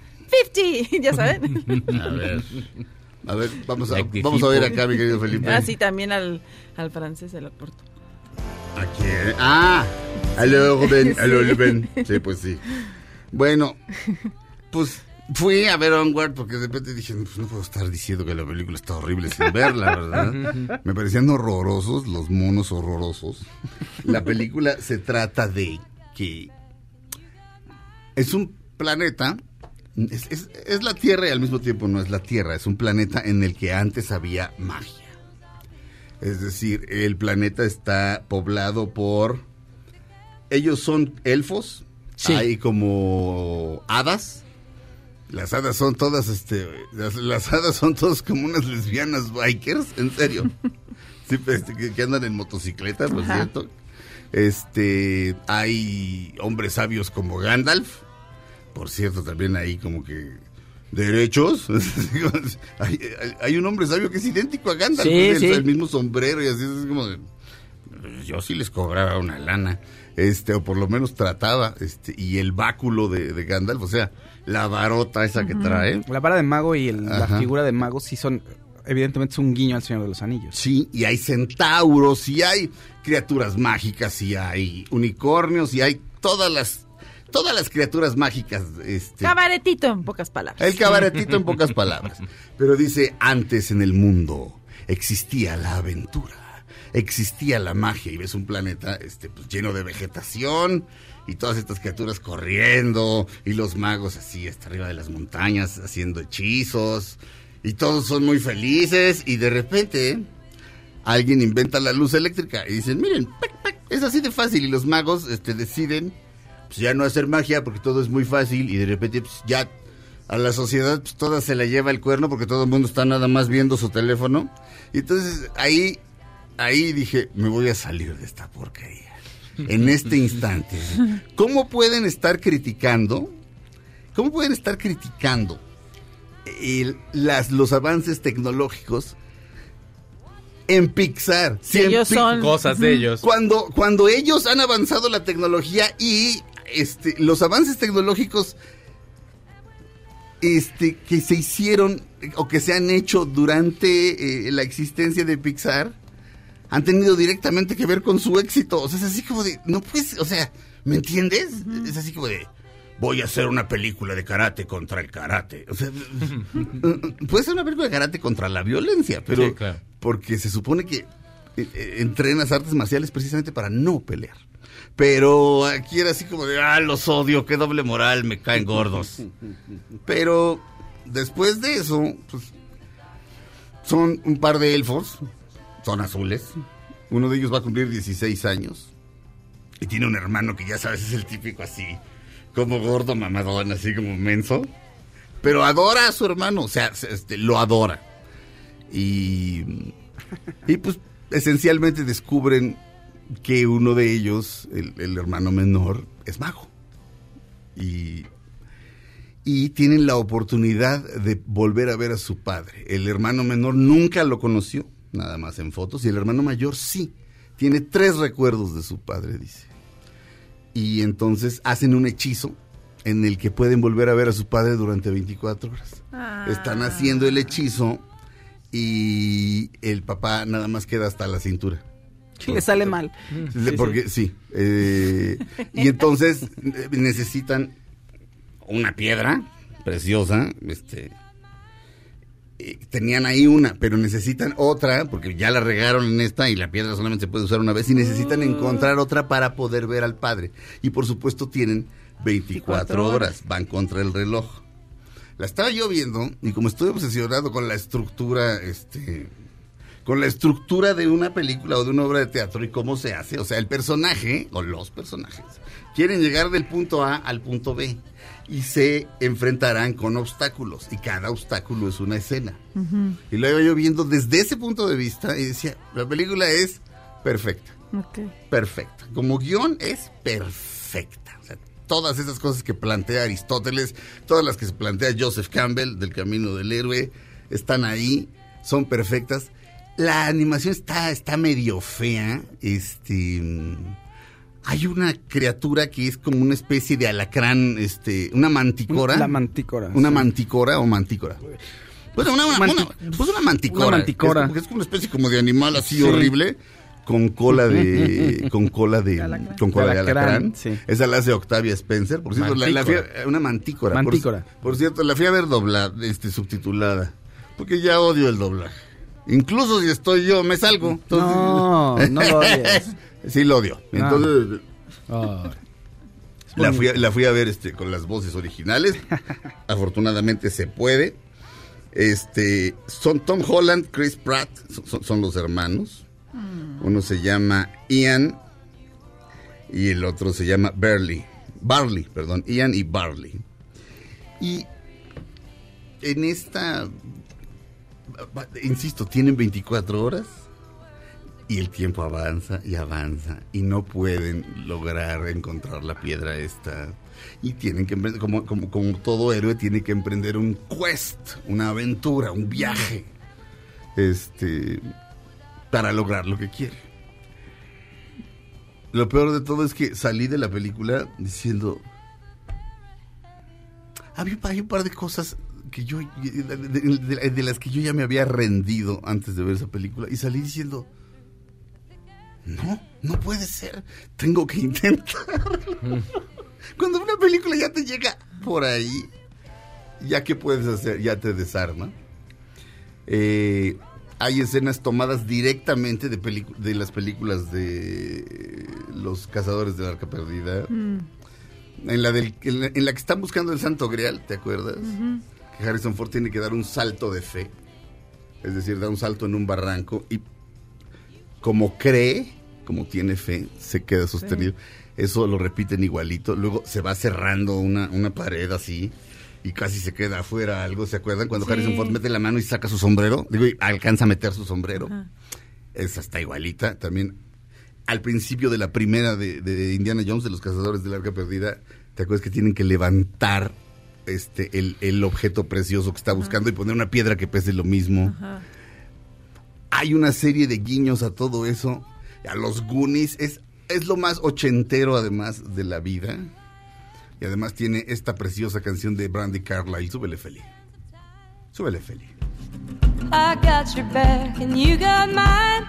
50, ya saben. A ver. A ver, vamos a, vamos a ver acá, mi querido Felipe. Así también al, al francés se lo corto. Aquí. Ah, aló, Ben, aló, Ben. Sí, pues sí. Bueno, pues fui a ver Onward porque de repente dije, pues no puedo estar diciendo que la película está horrible sin verla, ¿verdad? Me parecían horrorosos, los monos horrorosos. La película se trata de que es un planeta, es, es- es la Tierra y al mismo tiempo no es la Tierra, es un planeta en el que antes había magia. Es decir, el planeta está poblado por... Ellos son elfos, Sí. hay como hadas. Las hadas son todas, este, las, las hadas son todas como unas lesbianas bikers, en serio. Sí, pues, este, que, que andan en motocicleta, por Ajá. cierto. Este, hay hombres sabios como Gandalf. Por cierto, también hay como que derechos. hay, hay- hay un hombre sabio que es idéntico a Gandalf, Sí, el, sí. el mismo sombrero y así es como de, yo sí les cobraba una lana, este, o por lo menos trataba, este, y el báculo de, de Gandalf, o sea, la varota esa que trae. La vara de mago y el- la figura de mago sí son, evidentemente, es un guiño al Señor de los Anillos. Sí, y hay centauros, y hay criaturas mágicas, y hay unicornios, y hay todas las, todas las criaturas mágicas, este, Cabaretito, en pocas palabras. El cabaretito en pocas palabras. Pero dice, antes en el mundo existía la aventura, existía la magia y ves un planeta este, pues, lleno de vegetación y todas estas criaturas corriendo y los magos así hasta arriba de las montañas haciendo hechizos y todos son muy felices y de repente alguien inventa la luz eléctrica y dicen, miren, pac, pac, es así de fácil y los magos este, deciden pues, ya no hacer magia porque todo es muy fácil y de repente pues, ya a la sociedad pues, toda se la lleva el cuerno porque todo el mundo está nada más viendo su teléfono. Y entonces ahí, ahí dije, me voy a salir de esta porquería. En este instante. ¿Cómo pueden estar criticando? ¿Cómo pueden estar criticando el- las, los avances tecnológicos en Pixar? Si en ellos Pi- son- Cosas de ellos. cuando, cuando ellos han avanzado la tecnología y este, los avances tecnológicos este, que se hicieron o que se han hecho durante eh, la existencia de Pixar han tenido directamente que ver con su éxito. O sea, es así como de, no puedes, o sea, ¿me entiendes? Es así como de, voy a hacer una película de karate contra el karate. O sea, puede ser una película de karate contra la violencia, pero Sí, claro. porque se supone que eh, eh, entrenas artes marciales precisamente para no pelear. Pero aquí era así como de, ah, los odio, qué doble moral, me caen gordos. Pero después de eso, pues, son un par de elfos, son azules. Uno de ellos va a cumplir 16 años. Y tiene un hermano que ya sabes, es el típico así, como gordo, mamadón, así como menso. Pero adora a su hermano, o sea, este, lo adora. Y, y pues esencialmente descubren que uno de ellos, el, el hermano menor, es mago. Y, y tienen la oportunidad de volver a ver a su padre. El hermano menor nunca lo conoció, nada más en fotos, y el hermano mayor sí. Tiene tres recuerdos de su padre, dice. Y entonces hacen un hechizo en el que pueden volver a ver a su padre durante 24 horas. Están haciendo el hechizo y el papá nada más queda hasta la cintura. Le sale mal. Sí, porque sí. eh, y entonces eh, necesitan una piedra preciosa, este eh, tenían ahí una, pero necesitan otra porque ya la regaron en esta y la piedra solamente se puede usar una vez y necesitan encontrar otra para poder ver al padre. Y por supuesto tienen 24 horas, van contra el reloj. La estaba yo viendo y como estoy obsesionado con la estructura este con la estructura de una película o de una obra de teatro y cómo se hace. O sea, el personaje o los personajes quieren llegar del punto A al punto B y se enfrentarán con obstáculos y cada obstáculo es una escena. Y lo iba yo viendo desde ese punto de vista y decía, la película es perfecta, perfecta. Como guion es perfecta. O sea, todas esas cosas que plantea Aristóteles, todas las que se plantea Joseph Campbell del Camino del Héroe, están ahí, son perfectas. La animación está, está medio fea. Este. Hay una criatura que es como una especie de alacrán, este, una manticora. La mantícora. Una sí. manticora o mantícora. Pues una, una, Manti- una- pues una manticora. Una manticora. Es como, es como una especie como de animal así Sí. horrible. Con cola de. con cola de. Alacrán. Con cola de Alacrán, alacrán. sí. Esa la hace Octavia Spencer. Por cierto, la, la fui a- una mantícora. Por- Mantícora. Por, cierto, la fui a ver doblada, este, subtitulada. Porque ya odio el doblaje. Incluso si estoy yo, me salgo. Entonces- No, no lo odies. sí, lo odio. No. Entonces. Ay. La fui, a, la fui a ver este, con las voces originales. Afortunadamente se puede. Este, son Tom Holland, Chris Pratt, son- son, son los hermanos. Uno se llama Ian y el otro se llama Barley. Barley, perdón, Ian y Barley. Y en esta, insisto, tienen 24 horas y el tiempo avanza y avanza y no pueden lograr encontrar la piedra esta. Y tienen que emprender, como, como, como todo héroe, tiene que emprender un quest, una aventura, un viaje. Este. Para lograr lo que quiere. Lo peor de todo es que salí de la película diciendo. Había, un par de cosas que yo. De, de- de- de las que yo ya me había rendido antes de ver esa película. Y salí diciendo. No, no puede ser. Tengo que intentarlo. Cuando una película ya te llega por ahí, ya qué puedes hacer, ya te desarma. Eh, hay escenas tomadas directamente de, de las películas de los cazadores del arca perdida. En la, del, en, la, en la que están buscando el Santo Grial, ¿te acuerdas? Que Harrison Ford tiene que dar un salto de fe, es decir, da un salto en un barranco y como cree, como tiene fe, se queda sostenido. Eso lo repiten igualito. Luego se va cerrando una, una pared así y casi se queda afuera algo. ¿Se acuerdan cuando Sí. Harrison Ford mete la mano y saca su sombrero? Digo, y alcanza a meter su sombrero. Ajá. Esa está igualita. También al principio de la primera de, de Indiana Jones, de los cazadores del arca perdida, ¿te acuerdas que tienen que levantar este el, el objeto precioso que está buscando y poner una piedra que pese lo mismo? Ajá. Hay una serie de guiños a todo eso, a los Goonies. Es, es lo más ochentero, además, de la vida. Y además tiene esta preciosa canción de Brandy Carlyle. Súbele, Feli. Súbele, Feli. I got your back and you got mine.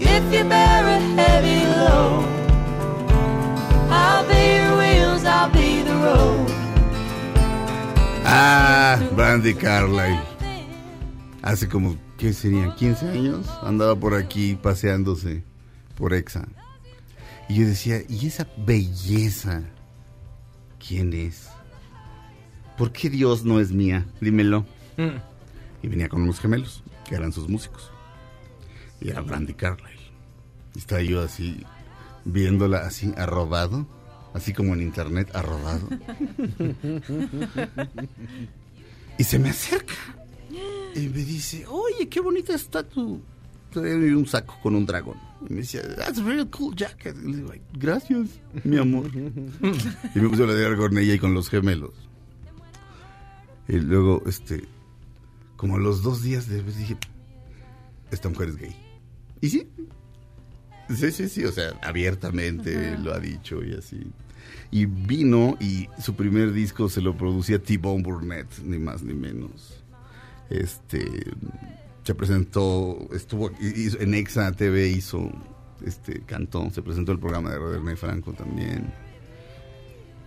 If you bear a heavy load, I'll be Ah, Brandy Carlyle. Hace como, ¿qué serían? ¿15 años? Andaba por aquí paseándose por Exa. Y yo decía, ¿y esa belleza? ¿Quién es? ¿Por qué Dios no es mía? Dímelo. Mm. Y venía con unos gemelos, que eran sus músicos. Y era Brandy Carlyle. Y estaba yo así, viéndola así, arrobado. Así como en internet, arrobado. Y se me acerca. Y me dice, oye, qué bonita está tu... Trae un saco con un dragón. Y me decía, that's a really cool jacket. Y le digo, "Ay, gracias, mi amor. y me puse a platicar con ella y con los gemelos. Y luego, este, como a los dos días de dije, esta mujer es gay. Y sí. Sí, sí, sí, o sea, abiertamente lo ha dicho y así. Y vino y su primer disco se lo producía T-Bone Burnett, ni más ni menos. Este se presentó, estuvo hizo- en Exa TV hizo este cantó, se presentó el programa de René Franco también.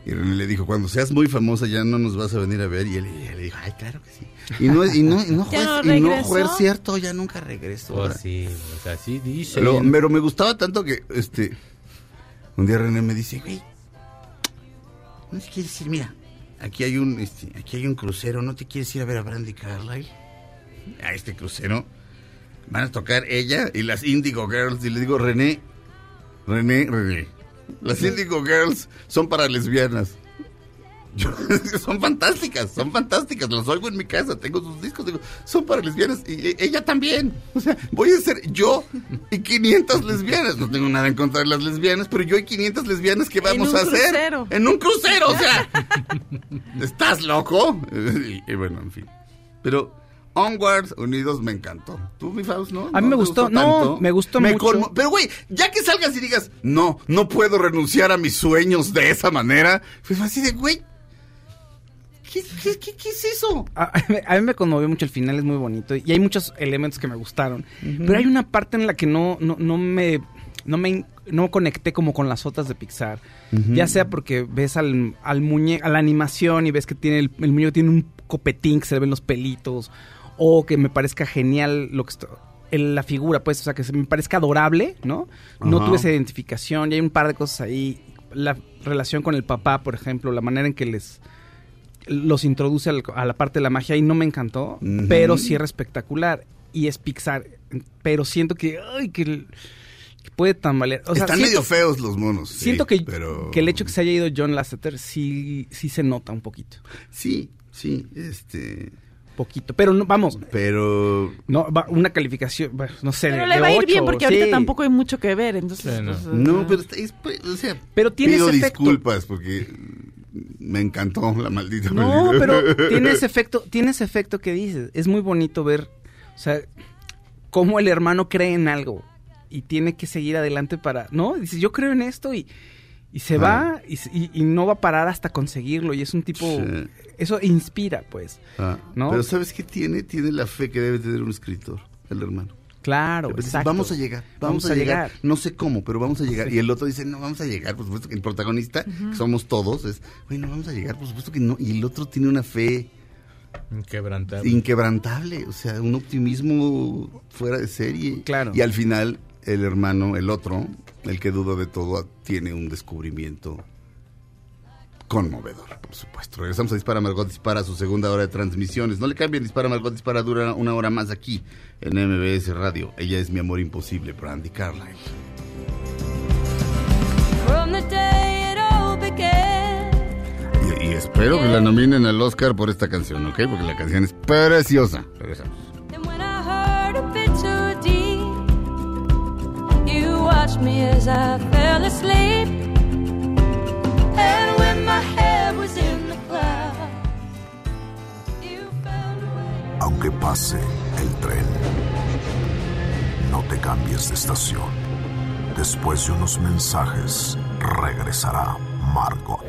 Y René le dijo, cuando seas muy famosa ya no nos vas a venir a ver. Y él, y él le dijo, ay, claro que sí. Y no, y no, y no, ¿Ya fue, no y no fue cierto, ya nunca regresó. Pues sí, o sea, sí dice. Pero, pero me gustaba tanto que, este, un día René me dice, güey, ¿no te quieres ir? Mira, aquí hay un, este, aquí hay un crucero, ¿no te quieres ir a ver a Brandy Carlyle? A este crucero. Van a tocar ella y las Indigo Girls. Y le digo, René, René, René, las Indigo Girls son para lesbianas. Yo- son fantásticas, son fantásticas. Las oigo en mi casa, tengo sus discos, digo, son para lesbianas y e- ella también. O sea, voy a ser yo y 500 lesbianas. No tengo nada en contra de las lesbianas, pero yo y 500 lesbianas que vamos a hacer crucero. en un crucero. O sea, ¿estás loco? Y, y bueno, en fin. Pero Onwards Unidos me encantó. ¿Tú, mi Faust, no? A mí ¿No me gustó, no, me gustó mucho. colmo- Pero, güey, ya que salgas y digas, no, no puedo renunciar a mis sueños de esa manera, pues así de, güey, ¿qué, qué, qué, qué es eso? A, a mí me conmovió mucho el final, es muy bonito. Y hay muchos elementos que me gustaron. Pero hay una parte en la que no, no, no me. No me no conecté como con las otras de Pixar. Ya sea porque ves al, al muñeco, a la animación y ves que tiene el, el muñeco tiene un copetín que se le ven los pelitos. O que me parezca genial lo que está- el- la figura, pues, o sea, que se me parezca adorable, ¿no? No tuve esa identificación y hay un par de cosas ahí. La relación con el papá, por ejemplo, la manera en que les los introduce al- a la parte de la magia y no me encantó, Ujú. pero sí era espectacular y es Pixar, pero siento que, ay, que, puede tambalear. O sea, Están siento, medio feos los monos. sí, siento que, pero... que el hecho que se haya ido John Lasseter sí, sí se nota un poquito, Sí, sí, este... poquito, pero no, vamos, Pero... no, va, una calificación, bueno, no sé, Pero de- le va a ir bien porque ahorita tampoco hay mucho que ver, entonces... Sí, no. pues, No, eh, pero, es- pues, o sea, Pero tiene pido ese efecto. disculpas porque me encantó la maldita No, película. pero tiene ese efecto, tiene ese efecto que dices. Es muy bonito ver, o sea, cómo el hermano cree en algo y tiene que seguir adelante para, ¿no? Dices, yo creo en esto y, y se Ah. va y, y- y no va a parar hasta conseguirlo y es un tipo, Sí. eso inspira, pues. Ah, ¿no? Pero ¿sabes qué tiene? Tiene la fe que debe tener un escritor, el hermano. Claro, exacto. Vamos a llegar, vamos, a, llegar. No sé cómo, pero vamos a llegar. Y el otro dice, no, vamos a llegar. Por supuesto que el protagonista, que somos todos, es, bueno, vamos a llegar, por supuesto que no. Y el otro tiene una fe Inquebrantable. inquebrantable, o sea, un optimismo fuera de serie. Claro. Y al final, el hermano, el otro, el que duda de todo, tiene un descubrimiento conmovedor, por supuesto. Regresamos a Dispara Margot Dispara, su segunda hora de transmisiones. No le cambien, Dispara Margot Dispara dura una hora más aquí en MBS Radio. Ella es mi amor imposible, Brandy Carlyle. Y, y espero que la nominen al Oscar por esta canción, ¿ok? Porque la canción es preciosa. Regresamos. Me as I fell asleep. Aunque pase el tren, no te cambies de estación. Después de unos mensajes, regresará Margot.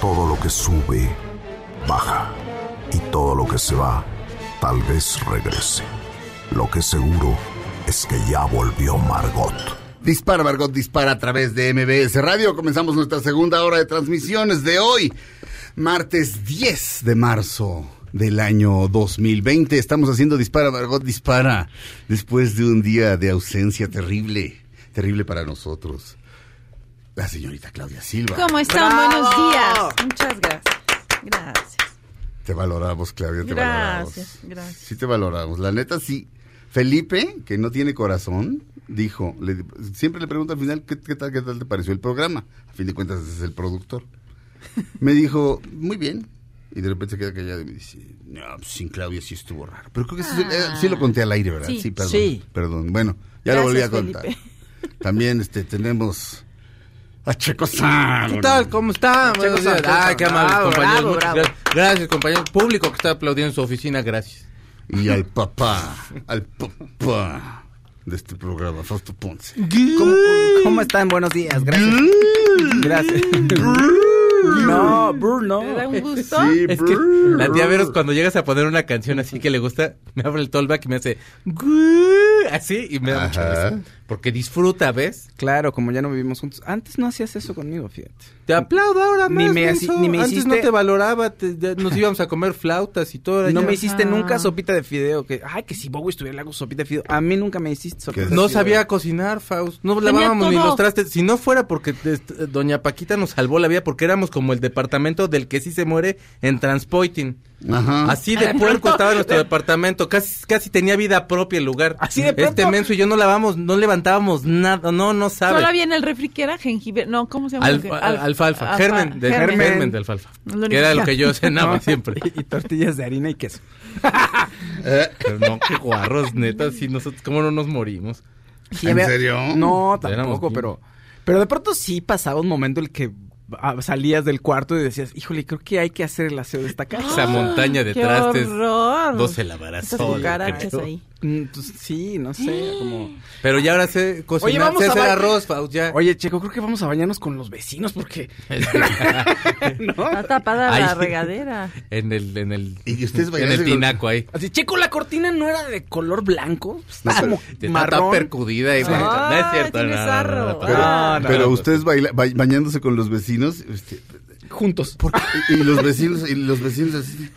Todo lo que sube, baja. Y todo lo que se va, tal vez regrese. Lo que seguro es que ya volvió Margot. Dispara, Margot, dispara a través de MBS Radio. Comenzamos nuestra segunda hora de transmisiones de hoy, martes 10 de marzo del año 2020. Estamos haciendo Dispara, Margot, dispara, después de un día de ausencia terrible, terrible para nosotros. La señorita Claudia Silva. ¿Cómo están? Buenos días. Muchas gracias. Gracias. Te valoramos, Claudia, te Gracias, valoramos. gracias. Sí te valoramos. La neta, sí. Felipe, que no tiene corazón, dijo, le- siempre le pregunto al final, ¿qué, qué tal, ¿qué tal te pareció el programa? A fin de cuentas, ese es el productor. Me dijo, muy bien. Y de repente se queda callado y me dice, no, pues, sin Claudia sí estuvo raro. Pero creo que sí, eh, sí lo conté al aire, ¿verdad? Sí. perdón. Sí. Perdón. Bueno, ya lo volví a contar. Felipe. También este, tenemos a Checo San. ¿Qué tal? ¿Cómo está? Buenos días. Ay, qué amables Bravo, compañeros. bravo, Muchas bravo. gracias. Gracias, compañero. Público que está aplaudiendo en su oficina, gracias. Y al papá, al papá de este programa, Fausto Ponce. ¿Cómo, cómo están? Buenos días, gracias. Gracias. No, Brr, no. ¿Te da un gusto? Sí, Es que la tía Veros cuando llegas a poner una canción así que le gusta, me abre el tollback y me hace así y me da mucha risa. Porque disfruta, ¿ves? Claro, como ya no vivimos juntos. Antes no hacías eso conmigo, fíjate. Te aplaudo ahora Ni más, me así- ni me Antes hiciste- no te valoraba, te- ya nos íbamos a comer flautas y todo. No ya. me hiciste Ah. nunca sopita de fideo. Que, ay, que si Bowie estuviera le hago sopita de fideo. A mí nunca me hiciste sopita No fideo. sabía cocinar, Faust. No lavábamos ni los trastes. Si no fuera porque este, doña Paquita nos salvó la vida porque éramos como el departamento del que sí se muere en Transpoiting. Ajá. Así de puerco estaba nuestro departamento. Casi, casi tenía vida propia el lugar. Así de pronto. Este menso y yo no lavamos, no levantábamos nada. No, no sabe. Solo había en el refri que era jengibre. No, ¿cómo se llama? Al- lo que- al- al- alfalfa, alfa- germen, de, germen. germen. de alfalfa. Que era lo que yo cenaba No. siempre. Y, y tortillas de harina y queso. Pero no, qué guarros, neta, sí, nosotros, ¿cómo no nos morimos? Sí, ¿En había- serio? No, tampoco, pero... Pero de pronto sí pasaba un momento en el que salías del cuarto y decías, híjole, creo que hay que hacer el aseo de esta casa. Esa montaña de ¡Qué trastes. horror! No se lavará Esas sola, cucarachas creo. ahí. Mm, pues, sí, no sé, como... Pero ya ahora sé cocinar, Oye, vamos sé a hacer ba- arroz, Faust, ya. Oye, Checo, creo que vamos a bañarnos con los vecinos porque... ¿No? Está tapada Ahí. la regadera. en el, en el, Y ustedes en el tinaco ahí. Así, Checo, la cortina no era de color blanco. No, Está pero- como Está, está marrón. percudida y. No es cierto. tiene no, no, no, no, Pero, Ah, no, pero no, ustedes baila- ba- bañándose con los vecinos este, Juntos. y, y los vecinos y los vecinos así.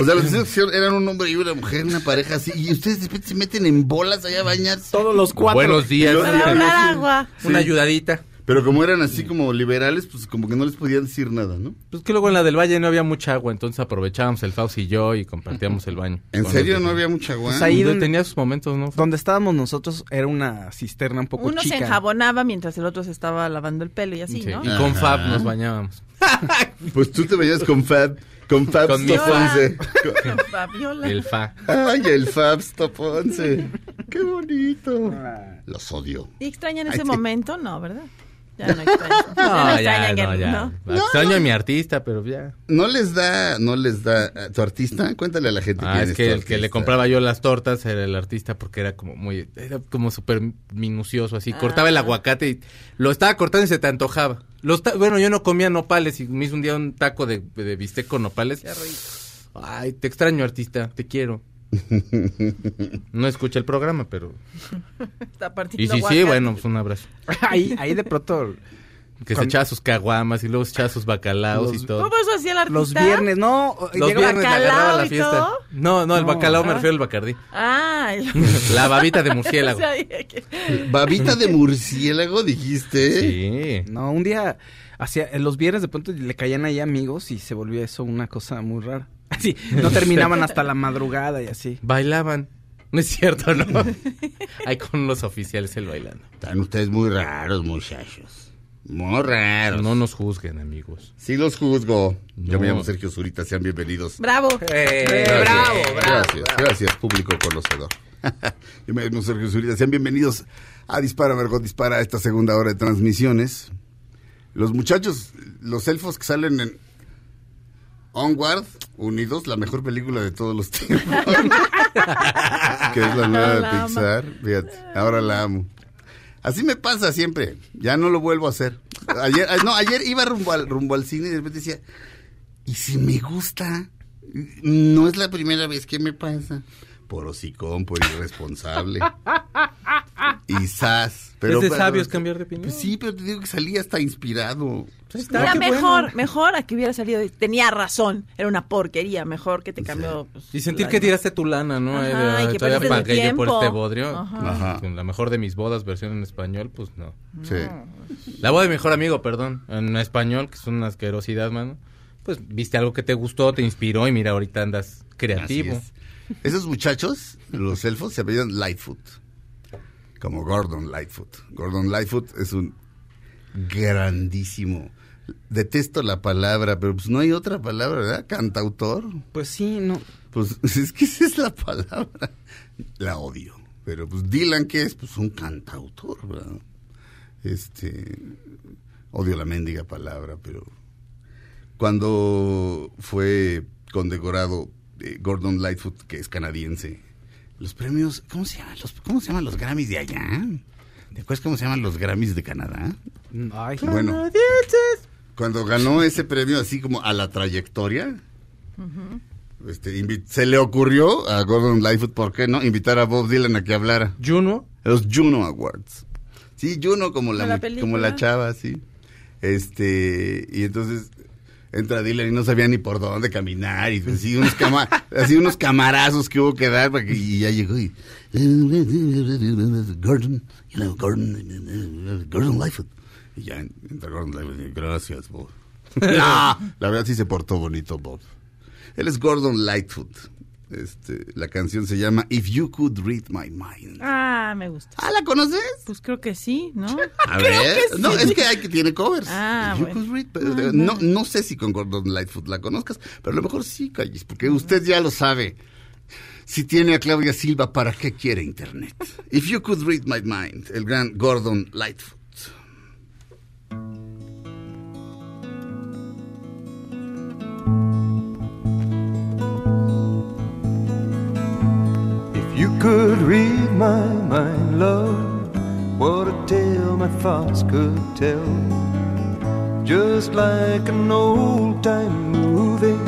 O sea, los vecinos eran un hombre y una mujer, una pareja así y ustedes de repente se meten en bolas allá a bañarse. Todos los cuatro. Buenos días. Para ahorrar agua. Una ayudadita. Pero como eran así como liberales, pues como que no les podían decir nada, ¿no? Pues que luego en la del Valle no había mucha agua, entonces aprovechábamos el Faust y yo y compartíamos el baño. ¿En serio los no había mucha agua? Pues ahí donde- tenía sus momentos, ¿no? Donde estábamos nosotros era una cisterna un poco Uno chica. se enjabonaba mientras el otro se estaba lavando el pelo y así, Sí, ¿no? Y con. Fab nos bañábamos. Pues tú te bañas con Fab, con Fab Con mi Stoponce. Fabiola. El Fa. Ay, el Fab Stoponce. Qué bonito. Ah. Los odio. ¿Y extrañan Ay, ese sí. momento? No, ¿verdad? Ya no extrañan. No, ya, extrañan que- no, ya. ¿no? Extraño a mi artista, pero ya. No les da, no les da, eh, tu artista, cuéntale a la gente Ah, quién es que tu el que le compraba yo las tortas era el artista porque era como muy, era como súper minucioso así. Cortaba el Ah. aguacate y lo estaba cortando y se te antojaba. Los bueno, yo no comía nopales y me hizo un día un taco de, de bistec con nopales. Ay, te extraño artista, te quiero. No escucha el programa, pero... Está partiendo Y si sí, bueno, pues un abrazo. ahí, ahí de pronto... Que se Cuando- echaba sus caguamas y luego se echaba sus bacalaos Los- y todo. ¿Todo eso hacía el artista? Los viernes, no. Los viernes agarraba la y fiesta. todo? No, no, el No. bacalao me Ah. refiero al bacardí. Ah, el- La babita de murciélago. Que- Babita de murciélago, dijiste. Sí. No, un día... hacía, en los viernes de pronto le caían ahí amigos y se volvía eso una cosa muy rara. Así, no terminaban hasta la madrugada y así. Bailaban. No es cierto, ¿no? Ahí con los oficiales el bailando. Están ustedes muy raros, muchachos. Muy raros. No nos juzguen, amigos. Sí los juzgo. Yo me llamo Sergio Zurita, sean bienvenidos. Bravo. Eh, Gracias. bravo, bravo, Gracias, gracias, público conocedor. Yo me llamo Sergio Zurita. Sean bienvenidos a Dispara, Margot Dispara, a esta segunda hora de transmisiones. Los muchachos, los elfos que salen en Onward, Unidos, la mejor película de todos los tiempos. que es la nueva de La. Pixar. Fíjate, ahora la amo. Así me pasa siempre. Ya no lo vuelvo a hacer. Ayer, no, ayer iba rumbo al, rumbo al cine y de repente decía, ¿y si me gusta? No es la primera vez que me pasa. Por hocicón, por irresponsable. y sas. es de sabios cambiar de opinión. Pues sí, pero te digo que salí hasta inspirado. Era qué mejor, bueno. mejor a que hubiera salido. Tenía razón. Era una porquería. Mejor que te cambió. pues, Y sentir la- que tiraste tu lana, ¿no? Ajá, Eh, y que todavía pagué yo por este bodrio. Ajá. Ajá. Con la mejor de mis bodas, versión en español, pues no. Sí. La boda de mi mejor amigo, perdón, en español, que es una asquerosidad, mano. Pues viste algo que te gustó, te inspiró y mira, ahorita andas creativo. Es. Esos muchachos, los elfos, se apellidan Lightfoot. Como Gordon Lightfoot. Gordon Lightfoot es un grandísimo. Detesto la palabra, pero pues no hay otra palabra, ¿verdad? Cantautor. Pues sí, no. Pues es que esa es la palabra. La odio. Pero pues Dylan, ¿qué es? Pues un cantautor, ¿verdad? Este. Odio la mendiga palabra, pero. Cuando fue condecorado eh, Gordon Lightfoot, que es canadiense, los premios. ¿Cómo se llaman los, cómo se llaman los Grammys de allá? ¿Te acuerdas cómo se llaman los Grammys de Canadá? Ay, Bueno, cuando ganó ese premio así como a la trayectoria, este, se le ocurrió a Gordon Lightfoot, ¿por qué no? Invitar a Bob Dylan a que hablara. Juno, Los Juno Awards. Sí, Juno como la, como la chava, sí. Este, y entonces entra Dylan y no sabía ni por dónde caminar y así unos cama- así unos camarazos que hubo que dar para que, y ya llegó y Gordon, you know, Gordon, Gordon Lightfoot. Y ya entra Gordon Lightfoot y gracias, Bob. no, la verdad sí se portó bonito, Bob. Él es Gordon Lightfoot. Este, la canción se llama If You Could Read My Mind. Ah, me gusta. Ah, ¿la conoces? Pues creo que sí, ¿no? A ver. No, es que hay que tiene covers. Ah, You bueno. could read, no, no sé si con Gordon Lightfoot la conozcas, pero a lo mejor sí, Callis, porque usted ya lo sabe. Si tiene a Claudia Silva, ¿para qué quiere internet? If you could read my mind, el gran Gordon Lightfoot. Could read my mind, love, what a tale my thoughts could tell. Just like an old time movie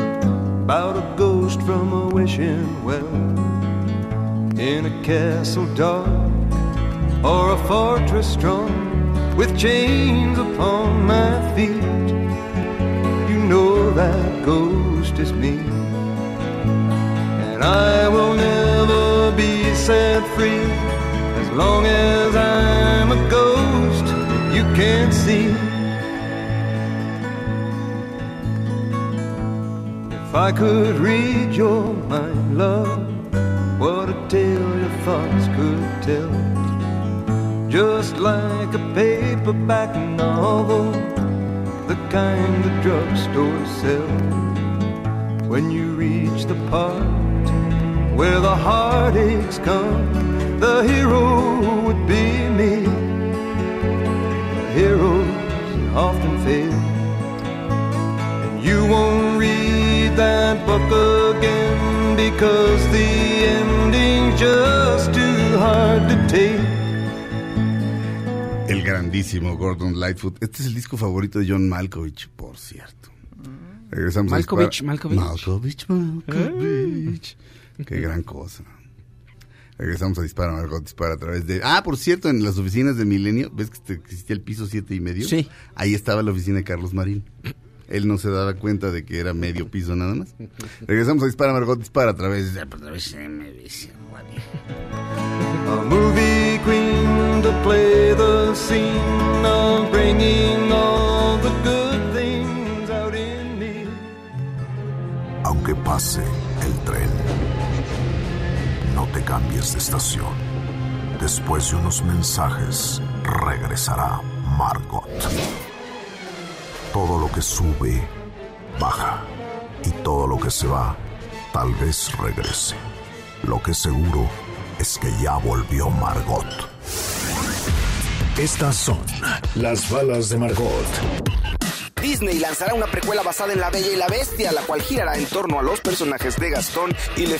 about a ghost from a wishing well. In a castle dark or a fortress strong with chains upon my feet. You know that ghost is me. And I will never set free as long as I'm a ghost you can't see. If I could read your mind, love, what a tale your thoughts could tell. Just like a paperback novel, the kind the drugstore sells. When you reach the part where the heartaches come, the hero would be me. Heroes often fail, and you won't read that book again because the ending's just too hard to take. El grandísimo Gordon Lightfoot. Este es el disco favorito de John Malkovich, por cierto. Regresamos a Malkovich, Malkovich. Malkovich, Malkovich. Qué gran cosa. Regresamos a Dispara, Margot Dispara a través de... Ah, por cierto, en las oficinas de Milenio, ¿ves que existía el piso siete y medio? Sí. Ahí estaba la oficina de Carlos Marín. Él no se daba cuenta de que era medio piso nada más. Regresamos a Dispara, Margot Dispara a través de... A. Aunque pase el tren Cambies de estación. Después de unos mensajes, regresará Margot. Todo lo que sube, baja. Y todo lo que se va, tal vez regrese. Lo que seguro es que ya volvió Margot. Estas son las balas de Margot. Disney lanzará una precuela basada en La Bella y la Bestia, la cual girará en torno a los personajes de Gastón y Le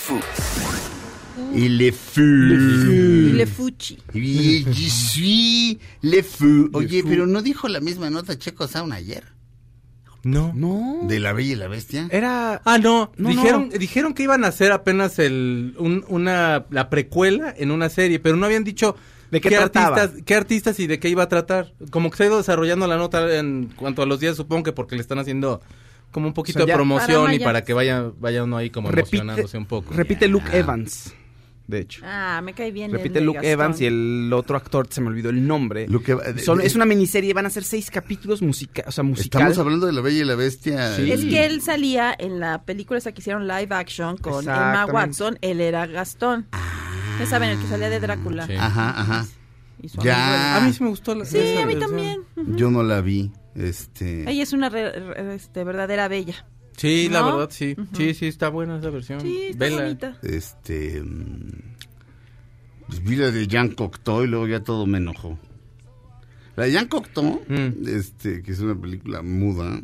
Fou. Y le fou. Le Fuchi. Y je suis le fou. Oye, pero no dijo la misma nota Checo Sound ayer. No. No. De la Bella y la Bestia. Era. Ah, no. No, dijeron, no. dijeron que iban a hacer apenas el, un- una, la precuela en una serie, pero no habían dicho ¿De qué trataba? artistas, qué artistas y de qué iba a tratar. Como que se ha ido desarrollando la nota en cuanto a los días, supongo que porque le están haciendo como un poquito O sea, ya- de promoción Para y para que vaya, vaya uno ahí como repite, emocionándose un poco. repite Luke Evans, de hecho. Ah, me cae bien. el Repite de Luke Gastón. Evans y el otro actor, se me olvidó el nombre. Luke Son- de- es una miniserie, van a ser seis capítulos musica, o sea, musical. Estamos hablando de la Bella y la Bestia. Sí. Es que él salía en la película esa que hicieron live action con Emma. Watson, él era Gastón. Ya saben, el que salía de Drácula. Sí. Ajá, ajá. Ya. A mí sí me gustó la. Sí, esa a mí versión. también. Ujú. Yo no la vi. Este. Ella es una re- re- este, verdadera bella. Sí, la verdad, sí. Sí, sí, está buena esa versión. Sí, está Vela. bonita. Este. mm, Pues vi la de Jean Cocteau y luego ya todo me enojó. La de Jean Cocteau, Mm. este, que es una película muda.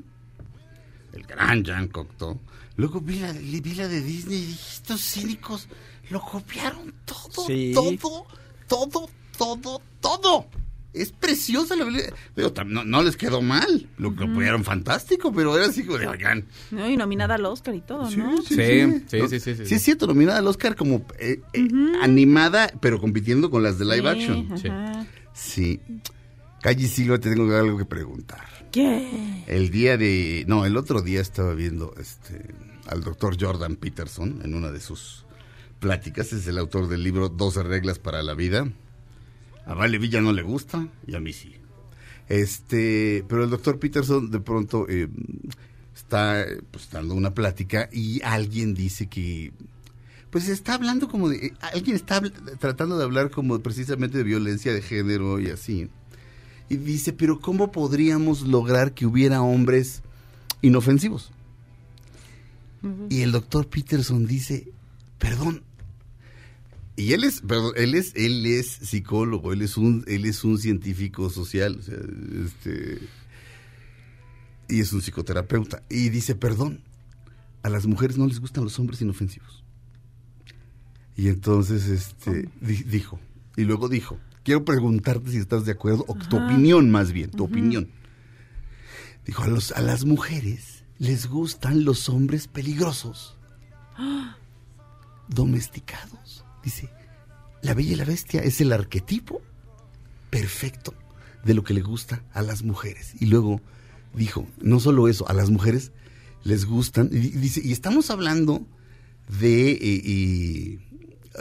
El gran Jean Cocteau. Luego vi la, de- vi la de Disney y dije, estos cínicos lo copiaron todo, Sí. todo, todo, todo, todo. Es preciosa la película. Digo, no, no les quedó mal. Lo copiaron fantástico, pero era así como de, oigan, ¿no? Y nominada al Oscar y todo, ¿no? Sí, sí, sí, sí, sí, Sí, sí. es cierto, nominada al Oscar como eh, eh, animada, pero compitiendo con las de live Sí, action. Ajá. Sí. Calle Silva, te tengo algo que preguntar. ¿Qué? El día de... No, el otro día estaba viendo este al doctor Jordan Peterson en una de sus pláticas. Es el autor del libro 12 reglas para la vida. A Vale Villa no le gusta y a mí sí. Este, pero el doctor Peterson de pronto eh, está pues, dando una plática y alguien dice que pues está hablando como de eh, alguien está tratando de hablar como precisamente de violencia de género y así. Y dice, pero ¿cómo podríamos lograr que hubiera hombres inofensivos? Y el doctor Peterson dice, perdón. Y él es, perdón, él es, él es psicólogo, él es un, él es un científico social, o sea, este, y es un psicoterapeuta. Y dice, perdón, a las mujeres no les gustan los hombres inofensivos. Y entonces, este, di- dijo, y luego dijo, quiero preguntarte si estás de acuerdo, o tu opinión más bien, tu opinión. Dijo, a, los, a las mujeres les gustan los hombres peligrosos, domesticados. Dice, la bella y la bestia es el arquetipo perfecto de lo que le gusta a las mujeres. Y luego dijo, no solo eso, a las mujeres les gustan, dice, y estamos hablando de... eh, y-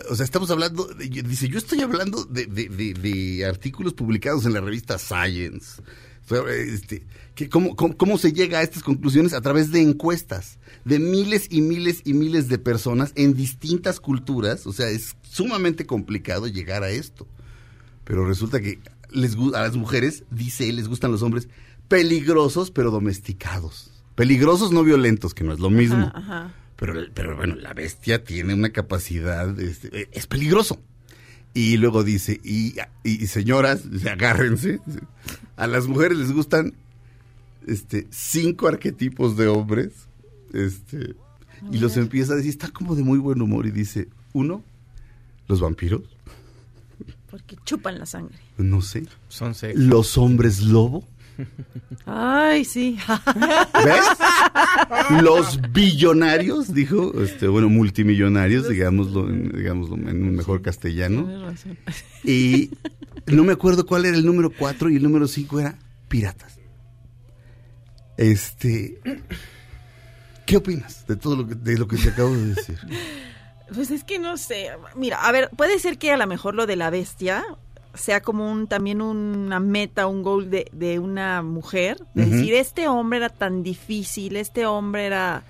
o sea, estamos hablando, dice, yo estoy hablando de- de artículos publicados en la revista Science. Este, que cómo, cómo, cómo se llega a estas conclusiones? A través de encuestas de miles y miles y miles de personas en distintas culturas. O sea, es sumamente complicado llegar a esto. Pero resulta que les, a las mujeres, dice él, les gustan los hombres peligrosos pero domesticados. Peligrosos no violentos, que no es lo mismo. Ajá, ajá. Pero, pero bueno, la bestia tiene una capacidad, este, eh, es peligroso. Y luego dice, y, señoras, agárrense, a las mujeres les gustan este, cinco arquetipos de hombres, este, y los empieza a decir, está como de muy buen humor, y dice, uno, los vampiros, Porque chupan la sangre. no sé, Son sex. los hombres lobo, Ay, sí. ¿Ves? Los billonarios, dijo, este, bueno, multimillonarios, digámoslo, digámoslo en un mejor castellano. Razón. Y no me acuerdo cuál era el número cuatro y el número cinco era piratas. Este, ¿qué opinas de todo lo que, de lo que te acabo de decir? Pues es que no sé. Mira, a ver, puede ser que a lo mejor lo de la bestia sea como un también una meta, un goal de, de una mujer. De decir, este hombre era tan difícil, este hombre era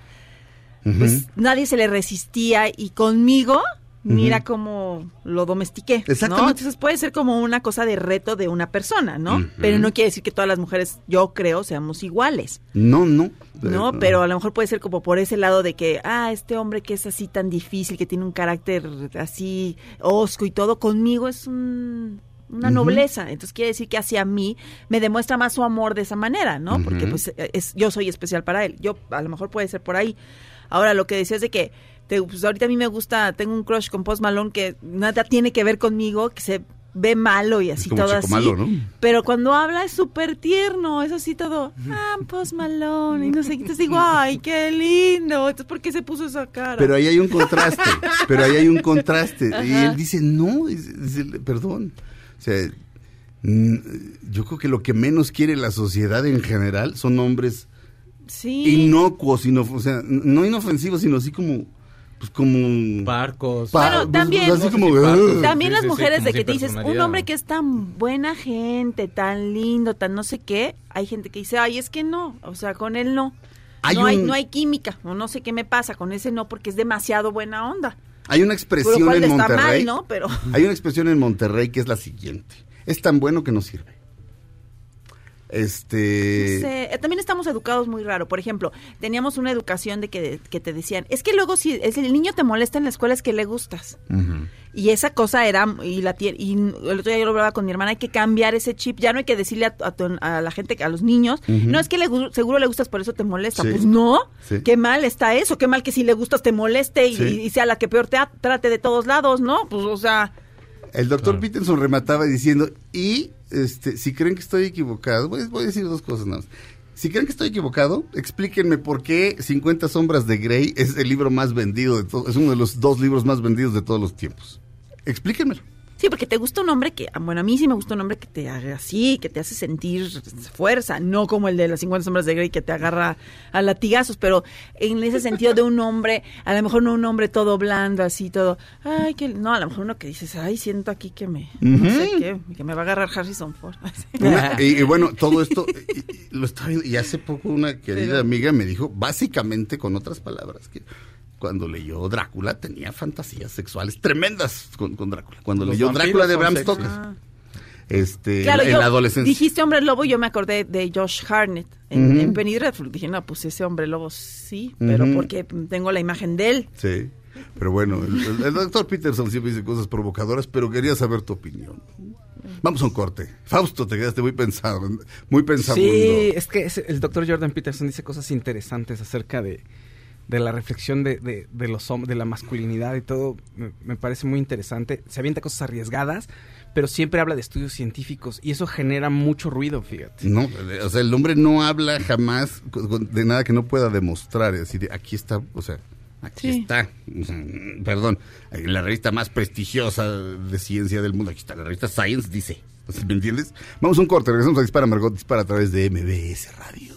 pues nadie se le resistía y conmigo mira cómo lo domestiqué, ¿no? Exactamente. Entonces puede ser como una cosa de reto de una persona, ¿no? Pero no quiere decir que todas las mujeres, yo creo, seamos iguales. No, no. No, pero a lo mejor puede ser como por ese lado de que, ah, este hombre que es así tan difícil, que tiene un carácter así osco y todo, conmigo es un- una nobleza. Entonces quiere decir que hacia mí me demuestra más su amor de esa manera, ¿no? Porque pues es, yo soy especial para él. Yo, a lo mejor puede ser por ahí. Ahora, lo que decías de que, te- pues ahorita a mí me gusta, tengo un crush con Post Malone que nada tiene que ver conmigo, que se ve malo y así todo así. malo, ¿no? Pero cuando habla es súper tierno, es así todo, ah, Post Malone, y no sé qué. Entonces digo, ay, qué lindo. Entonces, ¿por qué se puso esa cara? Pero ahí hay un contraste, pero ahí hay un contraste. Y él dice, no, dice- dice, perdón. O sea, yo creo que lo que menos quiere la sociedad en general son hombres Sí. inocuos, ino- o sea, no inofensivos, sino así como, pues como... Parcos. Bueno, también, así como... también las sí, mujeres de que te dices, un hombre que es tan buena gente, tan lindo, tan no sé qué, hay gente que dice, ay, es que no, o sea, con él no. Hay no, hay, no hay química, o no sé qué me pasa, con ese no, porque es demasiado buena onda. Hay una expresión en Monterrey. mal, ¿no? Pero... Hay una expresión en Monterrey que es la siguiente. Es tan bueno que no sirve. Este... No sé, eh, también estamos educados muy raro. Por ejemplo, teníamos una educación de que, que te decían, es que luego si es el niño te molesta en la escuela es que le gustas. Y esa cosa era, y la y el otro día yo lo hablaba con mi hermana, hay que cambiar ese chip, ya no hay que decirle a, a tu- a la gente, a los niños, no es que le, gu- seguro le gustas, por eso te molesta. Sí. Pues no, Sí. qué mal está eso, qué mal que si le gustas te moleste y, Sí. y sea la que peor te trate de todos lados, ¿no? Pues o sea, El doctor Peterson remataba diciendo, y este, si creen que estoy equivocado, voy, voy a decir dos cosas nada más. Si creen que estoy equivocado, explíquenme por qué 50 sombras de Grey es el libro más vendido de todos, es uno de los dos libros más vendidos de todos los tiempos. Explíquenmelo. Sí, porque te gusta un hombre que, bueno, a mí sí me gusta un hombre que te haga así, que te hace sentir fuerza, no como el de las 50 sombras de Grey que te agarra a latigazos, pero en ese sentido de un hombre, a lo mejor no un hombre todo blando, así todo, ay, que no, a lo mejor uno que dices, ay, siento aquí que me, no sé qué, que me va a agarrar Harrison Ford. Una- y, y bueno, todo esto y- y lo estaba viendo, y hace poco una querida Pero- amiga me dijo, básicamente con otras palabras, que cuando leyó Drácula tenía fantasías sexuales tremendas con, con Drácula. Cuando Los leyó Drácula de Bram. Stoker. Ah. Este, Claro, en yo- la adolescencia. Dijiste hombre lobo, yo me acordé de Josh Harnett en, Ujú. en Penny Dreadful. Dije, no, pues ese hombre lobo sí, pero porque tengo la imagen de él. Sí, pero bueno, el, el- el doctor Peterson siempre dice cosas provocadoras, pero quería saber tu opinión. Vamos a un corte. Fausto, te quedaste muy pensado, muy pensado. Sí, es que es- el doctor Jordan Peterson dice cosas interesantes acerca de, de la reflexión de, de, de los de la masculinidad y todo. Me, me parece muy interesante. Se avienta cosas arriesgadas, pero siempre habla de estudios científicos y eso genera mucho ruido, fíjate. No, o sea, el hombre no habla jamás de nada que no pueda demostrar. Es decir, aquí está, o sea, aquí Sí. está. Perdón, la revista más prestigiosa de ciencia del mundo, aquí está la revista Science, dice. ¿Me entiendes? Vamos a un corte, regresamos a Dispara Margot Dispara a través de MBS Radio.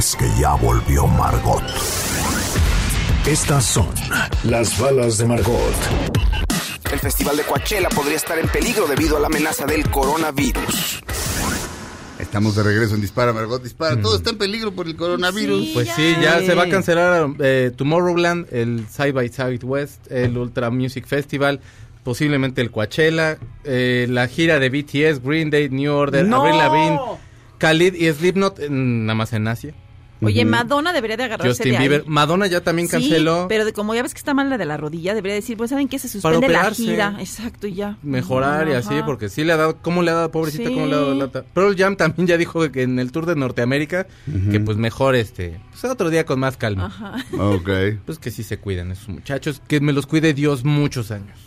es que ya volvió Margot. Estas son las balas de Margot. El Festival de Coachella podría estar en peligro debido a la amenaza del coronavirus. Estamos de regreso en Dispara Margot Dispara. Todo está en peligro por el coronavirus. Pues sí, ya se va a cancelar eh, Tomorrowland, el Side by Southwest, el Ultra Music Festival, posiblemente el Coachella, eh, la gira de BTS, Green Day, New Order, ¡No! Avril Lavigne, Khalid y Slipknot, en- nada más en Asia. Oye. Madonna debería de agarrarse Justin de ahí. Bieber, Madonna ya también Sí, canceló. pero de, como ya ves que está mal la de la rodilla, debería decir, pues saben que se Para suspende la gira. Exacto, y ya. mejorar y así, porque sí le ha dado, ¿cómo le ha dado, pobrecita, Sí. cómo le ha dado lata? Pearl Jam también ya dijo que en el tour de Norteamérica, que pues mejor este, pues otro día con más calma. Ajá. Ok. Pues que sí se cuiden esos muchachos, que me los cuide Dios muchos años.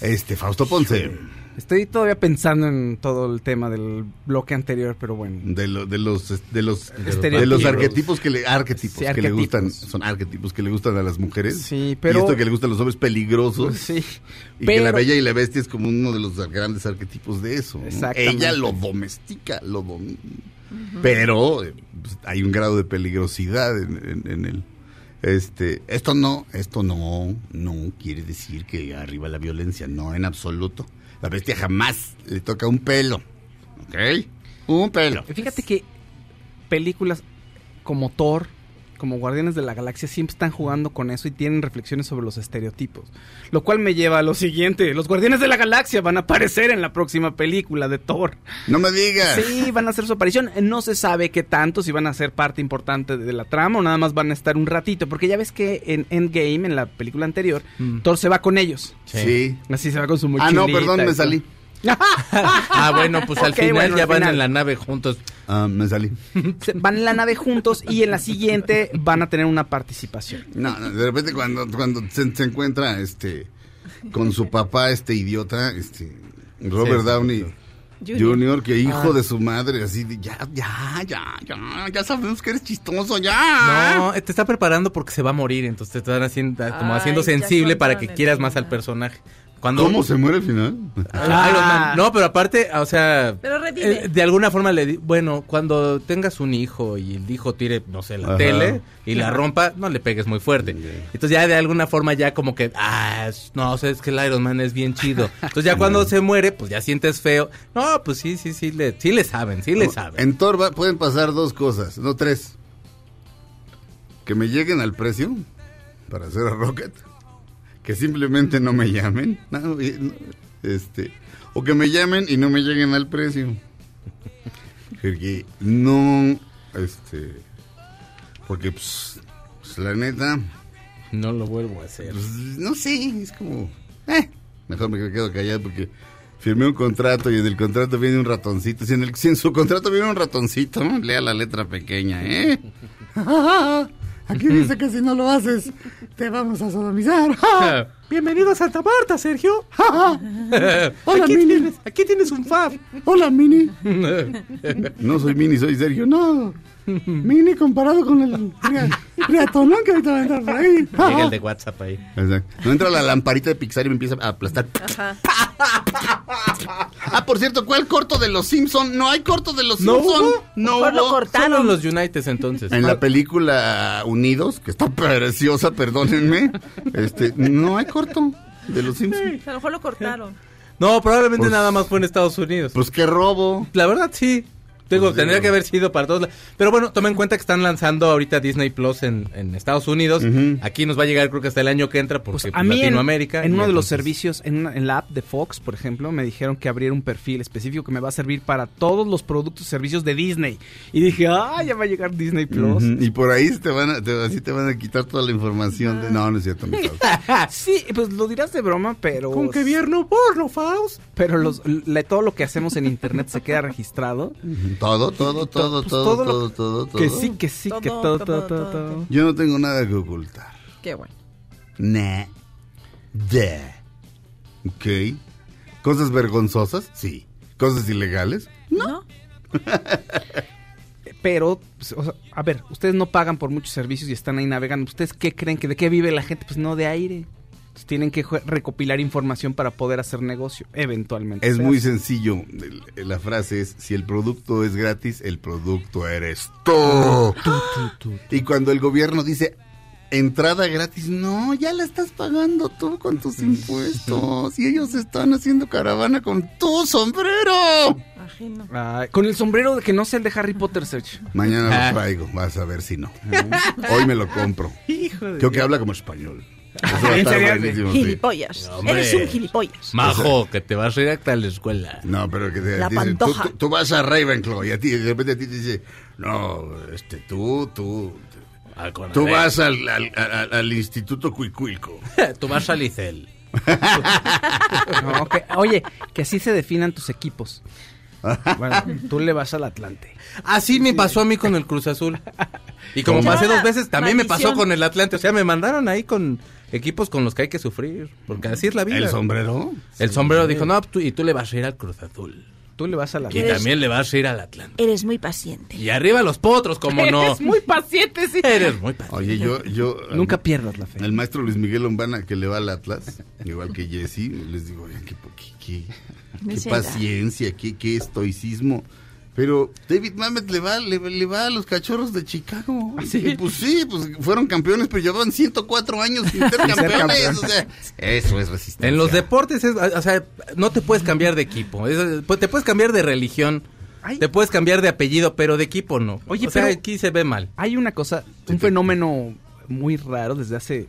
Este, Fausto Ponce. Estoy todavía pensando en todo el tema del bloque anterior, pero bueno. De, lo- de los de los Estereotipos. de los arquetipos que le arquetipos Sí, que le gustan son arquetipos que le gustan a las mujeres Sí, pero- y esto que le gustan a los hombres peligrosos Sí. y que la bella y la bestia es como uno de los grandes arquetipos de eso ¿no? Ella lo domestica lo domina pero eh, pues, hay un grado de peligrosidad en, en- en el este esto no esto no no quiere decir que arriba la violencia no en absoluto la bestia jamás le toca un pelo ¿ok? un pelo Fíjate que películas como Thor, como Guardianes de la Galaxia, siempre están jugando con eso y tienen reflexiones sobre los estereotipos. Lo cual me lleva a lo siguiente. Los Guardianes de la Galaxia van a aparecer en la próxima película de Thor. no me digas Sí, van a hacer su aparición. No se sabe qué tanto, si van a ser parte importante de la trama o nada más van a estar un ratito. Porque ya ves que en Endgame, en la película anterior, Thor se va con ellos. sí. Así se va con su Ah, mochilita. no, perdón, me salí. Ah, bueno, pues al final bueno, ya al van final. en la nave juntos. Ah, me salí. Van en la nave juntos y en la siguiente van a tener una participación. No, no, de repente cuando, cuando se, se encuentra este con su papá, este idiota, este Robert Sí, sí, Downey Junior. Junior, que hijo Ah. de su madre, así de ya, ya, ya, ya, ya sabemos que eres chistoso, ya. No, te está preparando porque se va a morir, entonces te están haciendo, como Ay, haciendo sensible para que quieras más al personaje. Cuando ¿Cómo se muere al final? Ah, Iron Man. No, pero aparte, o sea, Pero eh, de alguna forma le di- bueno, cuando tengas un hijo y el hijo tire, no sé, la Ajá. tele y la rompa, no le pegues muy fuerte. Entonces ya de alguna forma ya como que, ah, no, o sea, es que el Iron Man es bien chido. Entonces ya cuando se muere, pues ya sientes feo. No, pues sí, sí, sí, le, sí le saben, sí le saben. En Thor va- pueden pasar dos cosas, no tres. Que me lleguen al precio para hacer a Rocket. Que simplemente no me llamen. no, este, o que me llamen y no me lleguen al precio. Porque no, este, porque pues, pues, la neta, No lo vuelvo a hacer. pues, no sé, es como, eh, mejor me quedo callado porque firmé un contrato y en el contrato viene un ratoncito. Si en, el, si en su contrato viene un ratoncito, lea la letra pequeña, ¿eh? Aquí dice que si no lo haces, te vamos a sodomizar. Bienvenido a Santa Marta, Sergio. Hola, aquí, Mini. tienes, aquí tienes un fab. Hola, Mini. No soy Mini, soy Sergio. No. Mini comparado con el riatonón que ahorita va a entrar por ahí. Llega el de WhatsApp ahí. Exacto. No entra la lamparita de Pixar y me empieza a aplastar. Ajá. Ah, por cierto, ¿cuál corto de los Simpson? No hay corto de los ¿No Simpson. hubo? No lo cortaron. Solo los United entonces. En la película Unidos, que está preciosa, perdónenme, este, no hay corto de los Simpson. A lo mejor lo cortaron. No, probablemente Pues- nada más fue en Estados Unidos. Pues qué robo. La verdad, sí. Digo, Pues, tendría que haber sido para todos. la- Pero bueno, toma en cuenta que están lanzando ahorita Disney Plus en, en Estados Unidos. Aquí nos va a llegar creo que hasta el año que entra porque Pues pues, a mí en, Latinoamérica. en uno de los servicios, en, una- en la app de Fox, por ejemplo, me dijeron que abriera un perfil específico que me va a servir para todos los productos y servicios de Disney. Y dije, ah, ya va a llegar Disney Plus. Y por ahí te van a, te, así te van a quitar toda la información. De, no, no es cierto. mi Faust. sí, pues lo dirás de broma, pero... Con que vierno porno, Faust. Pero los, le- todo lo que hacemos en internet se queda registrado. Todo, todo, Pues todo, todo todo, todo, todo. Que sí, que sí, que Todo, todo, todo, todo, todo, todo. todo. Yo no tengo nada que ocultar. Qué bueno. Nah. De. Ok. ¿Cosas vergonzosas? Sí. ¿Cosas ilegales? ¿No? Pero, pues, o sea, a ver, ustedes no pagan por muchos servicios y están ahí navegando. ¿Ustedes qué creen? que ¿De qué vive la gente? Pues no de aire. Tienen que recopilar información para poder hacer negocio, eventualmente. Es muy sencillo. La frase es, si el producto es gratis, el producto eres tú. Y cuando el gobierno dice, entrada gratis, no, ya la estás pagando tú con tus impuestos. Y ellos están haciendo caravana con tu sombrero. Ay, con el sombrero de que no sea el de Harry Potter, Search. Mañana Ah. lo traigo, vas a ver si no. Hoy me lo compro. Hijo de Creo que habla como español. Eso va a ¿En estar serio? buenísimo, sí. Gilipollas. Eres un gilipollas. Majo, que te vas a ir hasta la escuela. No, pero que te La dice, tú, pantoja. tú- tú vas a Ravenclaw y a ti, de repente a ti te dice, no, este, tú, tú, Al Conalep. tú vas al, al, al- al Instituto Cuicuilco. Tú vas a Licel. No, que- oye, que así se definan tus equipos. Bueno, tú le vas al Atlante. Así me pasó a mí con el Cruz Azul. Y como pasé dos veces, también me pasó Maldición. con el Atlante. O sea, me mandaron ahí con equipos con los que hay que sufrir, porque así es la vida. ¿El sombrero? El sombrero dijo, no, tú, y tú le vas a ir al Cruz Azul. Tú le vas a la... Y también le vas a ir al Atlante. Eres muy paciente. Y arriba los potros, como no. Eres muy paciente, sí. Eres muy paciente. Oye, yo, yo... Nunca pierdas la fe. El maestro Luis Miguel Lombana, que le va al Atlas, igual que Jesse, les digo, oigan, qué, qué, qué- qué paciencia, qué, qué estoicismo. Pero David Mamet le va, le, le va a los cachorros de Chicago. Y pues sí, pues fueron campeones, pero llevaban 104 años sin ser campeones. campeón. o sea, eso es resistencia. En los deportes, es, o sea, no te puedes cambiar de equipo. Es- pues, te puedes cambiar de religión. Ay. Te puedes cambiar de apellido, pero de equipo no. Oye, o sea, pero- aquí se ve mal. Hay una cosa, un fenómeno muy raro desde hace...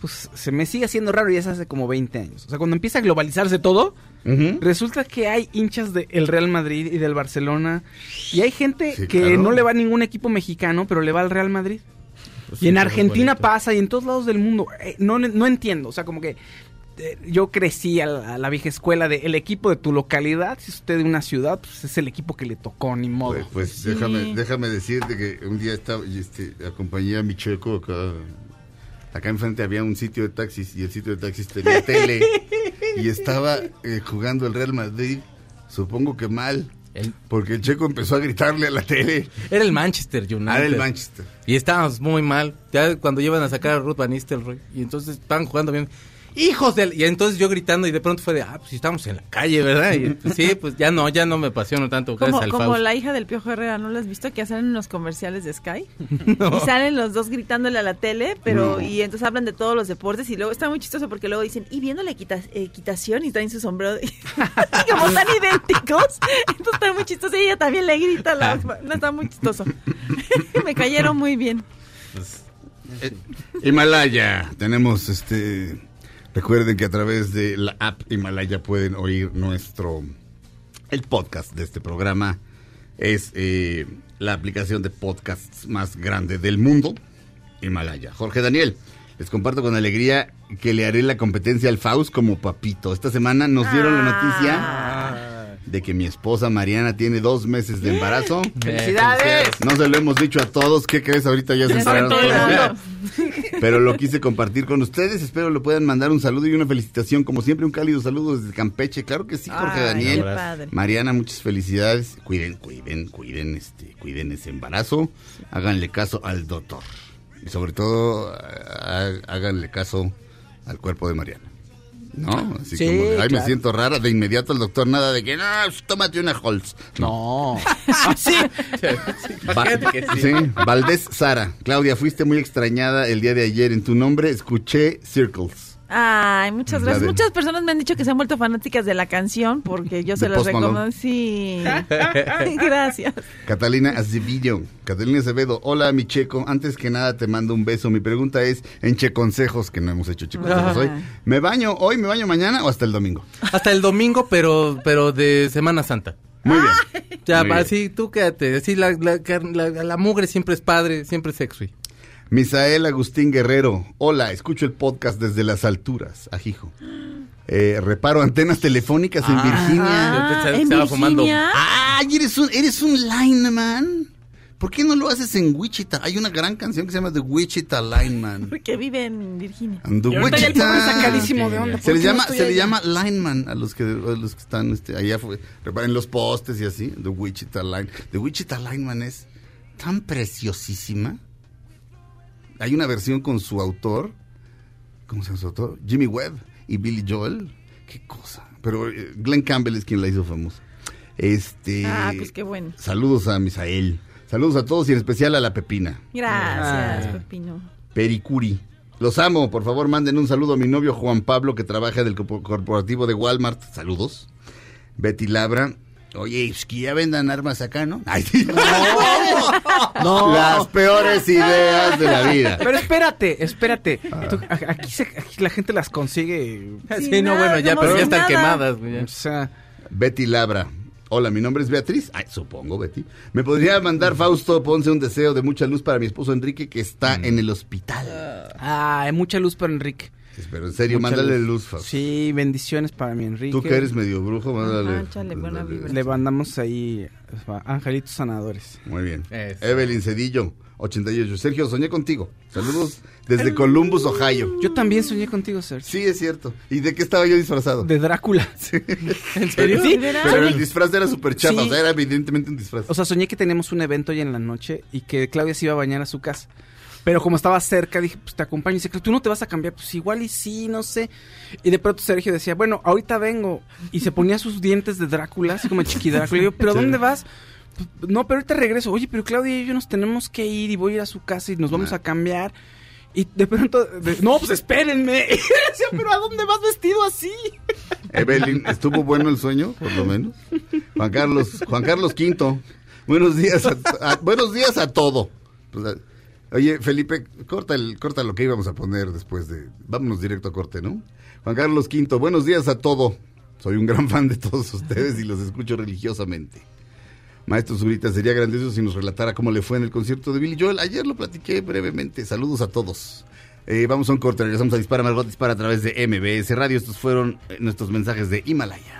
Pues se me sigue haciendo raro y es hace como 20 años. O sea, cuando empieza a globalizarse todo, resulta que hay hinchas del Real Madrid y del Barcelona. Y hay gente Sí, que claro. no le va a ningún equipo mexicano, pero le va al Real Madrid. Pues y sí, en Argentina pasa y en todos lados del mundo. Eh, no, no entiendo. O sea, como que eh, yo crecí a la, a la vieja escuela de el equipo de tu localidad. Si es usted de una ciudad, pues es el equipo que le tocó, ni modo. Pues, pues déjame, déjame decirte que un día estaba, este, acompañé a mi checo acá. Acá enfrente había un sitio de taxis y el sitio de taxis tenía tele. y estaba eh, jugando el Real Madrid, supongo que mal. El- Porque el checo empezó a gritarle a la tele. Era el Manchester United. Ah, era el Manchester. Y estábamos muy mal. Ya cuando llevan a sacar a Ruth Van Nistelrooy. Y entonces estaban jugando bien. ¡Hijos del! Y entonces yo gritando y de pronto fue de, ah, pues si estamos en la calle, ¿verdad? Y pues, sí, pues ya no, ya no me apasiono tanto. Como, al como la hija del Piojo Herrera, ¿no lo has visto? Que hacen unos comerciales de Sky. Y salen los dos gritándole a la tele, pero y entonces hablan de todos los deportes y luego está muy chistoso porque luego dicen, y viendo la equita- equitación y traen su sombrero. de- y como están idénticos, entonces está muy chistoso y ella también le grita. a las- no, está muy chistoso. Me cayeron muy bien. Eh, Himalaya, tenemos este. Recuerden que a través de la app Himalaya pueden oír nuestro. El podcast de este programa es eh, la aplicación de podcasts más grande del mundo, Himalaya. Jorge Daniel, les comparto con alegría que le haré la competencia al Faust como papito. Esta semana nos dieron la noticia de que mi esposa Mariana tiene dos meses de embarazo. ¡Felicidades! No se lo hemos dicho a todos. ¿Qué crees? Ahorita ya se enteraron Pero lo quise compartir con ustedes. Espero le puedan mandar un saludo y una felicitación. Como siempre, un cálido saludo desde Campeche. Claro que sí, Jorge Ay, Daniel. padre. Mariana, muchas felicidades. Cuiden, cuiden, cuiden, este, cuiden ese embarazo. Háganle caso al doctor. Y sobre todo, háganle caso al cuerpo de Mariana. ¿No? Así Sí, como, ay, me siento rara. De inmediato el doctor, nada de que, no, pues, tómate una Holz. No. Sí. Va- Fíjate que sí. sí, Valdés Sara. Claudia, fuiste muy extrañada el día de ayer. En tu nombre escuché Circles. Ay, muchas gracias. de- Muchas personas me han dicho que se han vuelto fanáticas de la canción porque yo se las recomiendo. Sí. gracias. Catalina Acevedo. Catalina Acevedo. Hola, mi checo. Antes que nada te mando un beso. Mi pregunta es, en Che Consejos, que no hemos hecho Che Consejos hoy, ¿me baño hoy, me baño mañana o hasta el domingo? Hasta el domingo, pero, pero de Semana Santa. Muy bien. Ya, Muy bien. así tú quédate. Así la, la, la, la mugre siempre es padre, siempre es sexy. Misael Agustín Guerrero. Hola, escucho el podcast desde las alturas. Ajijo. Eh, reparo antenas telefónicas en Ah. Virginia. Yo pensaba que ¿en estaba fumando. ¡Ay, eres un, eres un lineman! ¿Por qué no lo haces en Wichita? Hay una gran canción que se llama The Wichita Lineman. Porque vive en Virginia. And the Wichita. sacadísimo de onda. Se ¿por le no llama, se le llama lineman a los que, a los que están este, allá, fue, reparen los postes y así. The Wichita Line. The Wichita Lineman es tan preciosísima. Hay una versión con su autor, ¿cómo se llama su autor? Jimmy Webb y Billy Joel. Qué cosa. Pero eh, Glenn Campbell es quien la hizo famosa. Este. Ah, pues qué bueno. Saludos a Misael. Saludos a todos y en especial a la Pepina. Gracias, Ah. Pepino. Pericuri. Los amo, por favor manden un saludo a mi novio Juan Pablo que trabaja del corpo- corporativo de Walmart. Saludos. Betty Labra. Oye, es que ya vendan armas acá, ¿no? Ay, sí. No. Las peores ideas de la vida. Pero espérate, espérate. Ah. Tú- aquí, se- aquí la gente las consigue. Sí, Sí, no, nada, bueno, ya, pero ya están nada. quemadas. O sea, Betty Labra. Hola, mi nombre es Beatriz. Ay, supongo, Betty. ¿Me podría mandar Fausto Ponce un deseo de mucha luz para mi esposo Enrique que está Mm. en el hospital? ah, mucha luz para Enrique. Pero en serio, Mucha mándale luz, Fausto. Sí, bendiciones para mi Enrique. Tú que eres medio brujo, mándale. Ajá, buena mándale- vibra. Le mandamos ahí a angelitos sanadores. Muy bien. Eso. Evelyn Cedillo. 88. Sergio, soñé contigo. Saludos desde Columbus, Ohio. Yo también soñé contigo, Sergio. Sí, es cierto. ¿Y de qué estaba yo disfrazado? De Drácula. ¿En serio? Sí, Pero el disfraz era súper chafa, Sí. o sea, era evidentemente un disfraz. O sea, soñé que teníamos un evento hoy en la noche y que Claudia se iba a bañar a su casa. Pero como estaba cerca, dije, pues te acompaño. Y dice, tú no te vas a cambiar. Pues igual y sí, no sé. Y de pronto Sergio decía, bueno, ahorita vengo. Y se ponía sus dientes de Drácula, así como chiqui Drácula. Y yo, ¿pero Sí. dónde vas? "Pues, No, pero ahorita regreso. Oye, pero Claudia y yo nos tenemos que ir y voy a ir a su casa y nos vamos Ah. a cambiar. Y de pronto, de- no, pues espérenme. Y decía, pero ¿a dónde vas vestido así? Evelyn, ¿estuvo bueno el sueño, por lo menos? Juan Carlos, Juan Carlos V. Buenos días a, a- buenos días a todo. Pues, oye, Felipe, corta el, corta lo que íbamos a poner después de. Vámonos directo a corte, ¿no? Juan Carlos V, buenos días a todo. Soy un gran fan de todos ustedes y los escucho religiosamente. Maestro Zurita, sería grandioso si nos relatara cómo le fue en el concierto de Billy Joel. Ayer lo platiqué brevemente. Saludos a todos. Eh, vamos a un corte, regresamos a Dispara Margot Dispara a través de MBS Radio. Estos fueron eh, nuestros mensajes de Himalaya.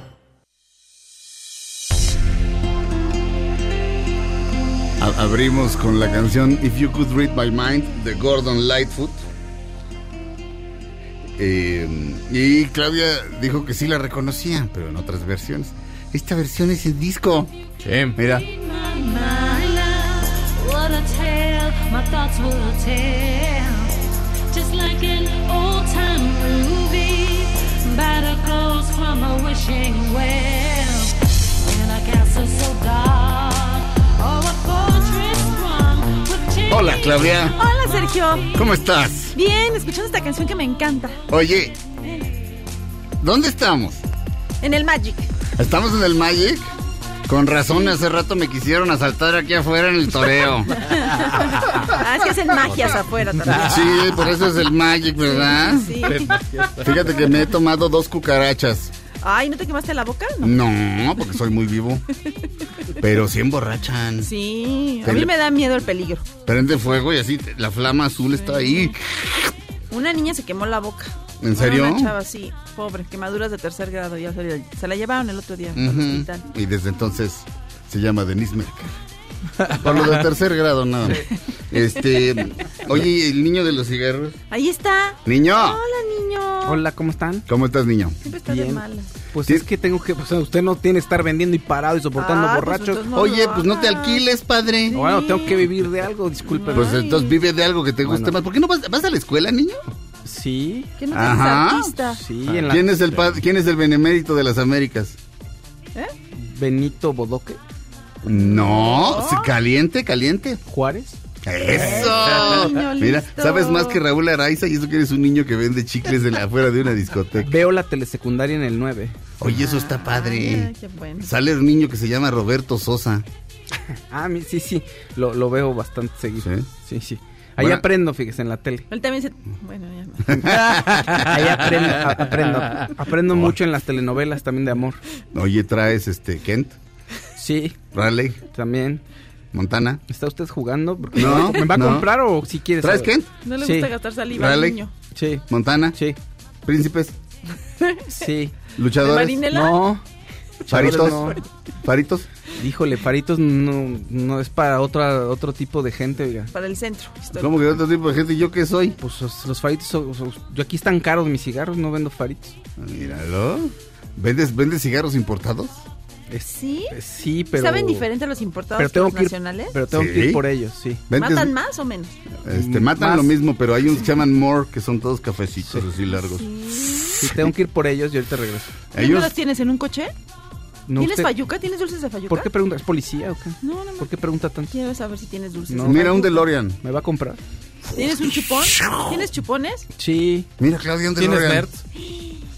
Abrimos con la canción If You Could Read My Mind de Gordon Lightfoot. Eh, y Claudia dijo que sí la reconocía, pero en otras versiones. Esta versión es en disco. Sí. Mira, hola Claudia, Hola, Sergio. ¿cómo estás? Bien, escuchando esta canción que me encanta. Oye, ¿dónde estamos? En el Magic. ¿Estamos en el Magic? Con razón, hace rato me quisieron asaltar aquí afuera en el toreo. Ah, es que hacen magias afuera también. Sí, por eso es el Magic, ¿verdad? Sí. Fíjate que me he tomado dos cucarachas. Ay, ¿no te quemaste la boca? No. No, porque soy muy vivo. Pero sí emborrachan. Sí, a mí me da miedo el peligro. Prende fuego y así la flama azul está ahí. Una niña se quemó la boca. ¿En Bueno, serio? Una chava, sí, pobre, quemaduras de tercer grado. Ya se, se la llevaron el otro día al Ujú. hospital. Y desde entonces se llama Denise Merker. Por lo de tercer grado, nada más. Este, oye, ¿y el niño de los cigarros? Ahí está. ¡Niño! Hola, niño. Hola, ¿cómo están? ¿Cómo estás, niño? Siempre está de Bien. malas. Pues Sí. es que tengo que, o sea, usted no tiene que estar vendiendo y parado y soportando Ah, pues borrachos. Oye, pues no te alquiles, padre. Bueno, tengo que vivir de algo, discúlpeme. Pues entonces vive de algo que te guste Bueno. más. ¿Por qué no vas, vas a la escuela, niño? Sí, ¿Qué no Ajá. artista? sí, en la ¿Quién es el quién es el benemérito de las Américas? Benito Bodoque No, caliente, caliente. Juárez. Eso. Niño Mira, sabes más que Raúl Araiza y eso que eres un niño que vende chicles de la, afuera de una discoteca. Veo la telesecundaria en el 9. Oye, eso está padre. Ay, qué bueno. Sale un niño que se llama Roberto Sosa. Ah, mi- sí, sí, lo, lo veo bastante seguido. ¿Sí? Sí, sí. Ahí Bueno. aprendo, fíjese, en la tele. Él también se... Bueno, ya. Ahí aprendo, aprendo. Aprendo mucho en las telenovelas también de amor. Oye, traes este Kent, Sí, Raleigh, también. Montana. ¿Está usted jugando? Porque No, ¿Me va a no. comprar o si quiere ¿Traes saber? Kent? No le Sí. gusta gastar saliva al niño. Sí, Montana. sí, Príncipes. sí. ¿De Luchadores. Marinela? No. Faritos. No. Faritos. Híjole, Faritos no, no es para otra, otro tipo de gente, oiga. Para el centro. histórico. ¿Cómo que otro tipo de gente? ¿Yo qué soy? Pues los, los faritos, son- son- yo aquí están caros mis cigarros, no vendo faritos. Míralo. ¿Vendes, ¿Vendes cigarros importados? Es- ¿Sí? es- sí, pero... ¿Saben diferente a los importados pero que tengo los que ir, nacionales? Pero tengo que Sí. ir por ellos, sí. ¿Vendes- ¿Matan más o menos? Este, Mm, matan más. lo mismo, pero hay unos que se llaman more, que son todos cafecitos así largos. Sí, tengo que ir por ellos y ahorita regreso. ¿Dónde Ellos, los tienes? ¿En un coche? No, ¿Tienes usted- fayuca? ¿Tienes dulces de fayuca? ¿Por qué pregunta? ¿Es policía o qué? No, no, no. ¿Por qué pregunta tanto? Quiero saber si tienes dulces No. de mira un. DeLorean. ¿Me va a comprar? ¿Tienes un chupón? ¿Tienes chupones? Sí. Mira, Claudia, un ¿Tienes DeLorean.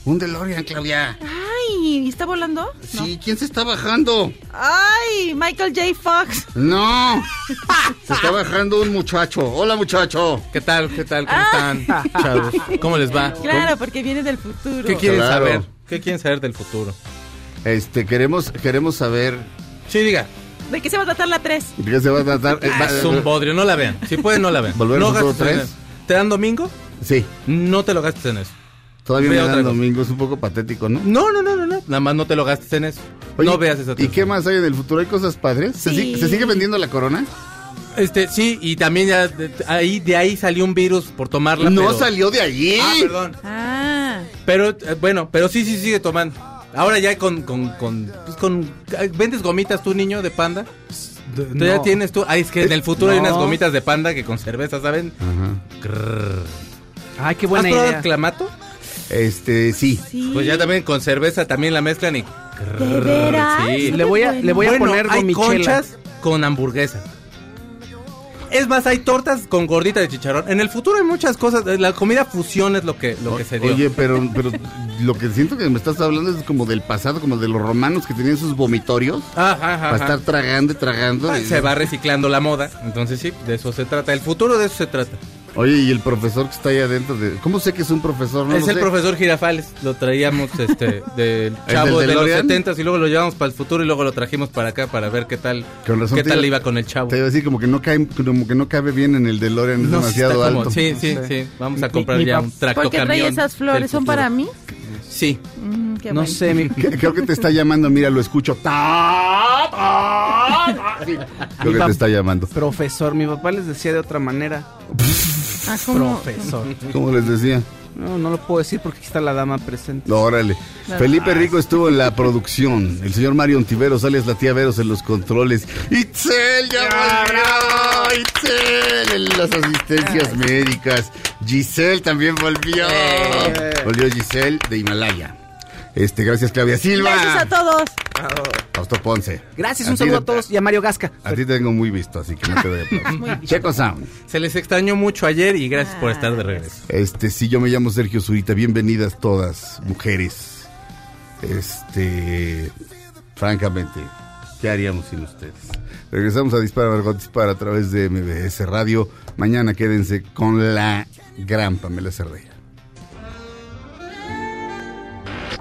Un DeLorean, Claudia. Ay, y está volando? Sí, ¿quién se está bajando? ¡Ay! Michael J. Fox. No. Se está bajando un muchacho. Hola, muchacho. ¿Qué tal? ¿Qué tal? ¿Cómo Ah. están, chavos? ¿Cómo les va? Claro, porque viene del futuro. ¿Qué quieren Claro. saber? ¿Qué quieren saber del futuro? Este, queremos, queremos saber Sí, diga. ¿De qué se va a tratar la 3? de qué se va a tratar. Eh, va- Es un bodrio, no la vean. Si pueden, no la vean. ¿Volver no al futuro gastes en tres? eso. ¿Te dan domingo? Sí, No te lo gastes en eso. Todavía Ve me dan cosa. domingo. Es un poco patético, ¿no? No, no, no, no, no. Nada más no te lo gastes en eso. Oye, no veas esa ¿Y qué más hay en el futuro? ¿Hay cosas padres? ¿Se, Sí. sigue, se sigue vendiendo la corona? Este, sí, y también ya de, ahí, de ahí salió un virus por tomarla. no pero- salió de allí. Ah, perdón. Ah. Pero, eh, bueno, pero sí, sí, sigue tomando. Ahora ya con, con, con, pues con, ¿vendes gomitas tú, niño, de panda? Tú ya tienes tú, ay, es que en el futuro hay unas gomitas de panda que con cerveza, ¿saben? Ajá. Grrr. Ay, qué ¿Has buena probado idea. el clamato? Este, sí. Sí. Pues ya también con cerveza también la mezclan y... ¿De veras? Sí. Le voy a, le voy a Bueno, poner hay conchas con hamburguesa. Es más, hay tortas con gordita de chicharrón. En el futuro hay muchas cosas. La comida fusión es lo que, lo que se dio. Oye, pero, pero lo que siento que me estás hablando es como del pasado, como de los romanos que tenían sus vomitorios Ajá, ajá, para ajá. estar tragando y tragando. Ah, y- Se va reciclando la moda. Entonces sí, de eso se trata. El futuro de eso se trata. Oye, y el profesor que está ahí adentro, de... ¿cómo sé que es un profesor? No es lo el sé. profesor Girafales. Lo traíamos este del ¿El chavo del de los DeLorean? 70 y luego lo llevamos para el futuro y luego lo trajimos para acá para ver qué tal Con razón qué tal iba- le iba con el chavo. Te iba a decir como que no cae, como que no cabe bien en el DeLorean, es No, demasiado como- alto. Sí, sí, sí. Vamos a Mi- comprar mi ya pap- un ¿Por qué trae esas flores? ¿Son para mí? Sí. Mm, qué No sé, mi, Creo que te está llamando, mira, lo escucho. Ta, ta, ta. Sí, Creo que te está llamando. profesor, mi papá les decía de otra manera. Ah, ¿cómo? Profesor. ¿Cómo les decía? No, no lo puedo decir porque aquí está la dama presente. No, órale. Felipe Rico estuvo en la producción. El señor Mario Ontiveros, alias la tía Veros en los controles. Itzel ya volvió. Itzel en las asistencias médicas. Giselle también volvió. Eh. Volvió Giselle de Himalaya. Este, gracias Claudia Silva. Gracias a todos. Fausto Ponce. Gracias, un saludo te- a todos y a Mario Gasca. A ti te tengo muy visto, así que no te doy aplausos. Checo Sound. Se les extrañó mucho ayer y gracias por estar de regreso. Este, sí, yo me llamo Sergio Zurita. Bienvenidas todas, mujeres. Este, francamente, ¿qué haríamos sin ustedes? Regresamos a Dispara Margot Dispara a través de MBS Radio. Mañana quédense con la gran Pamela Cerdeira.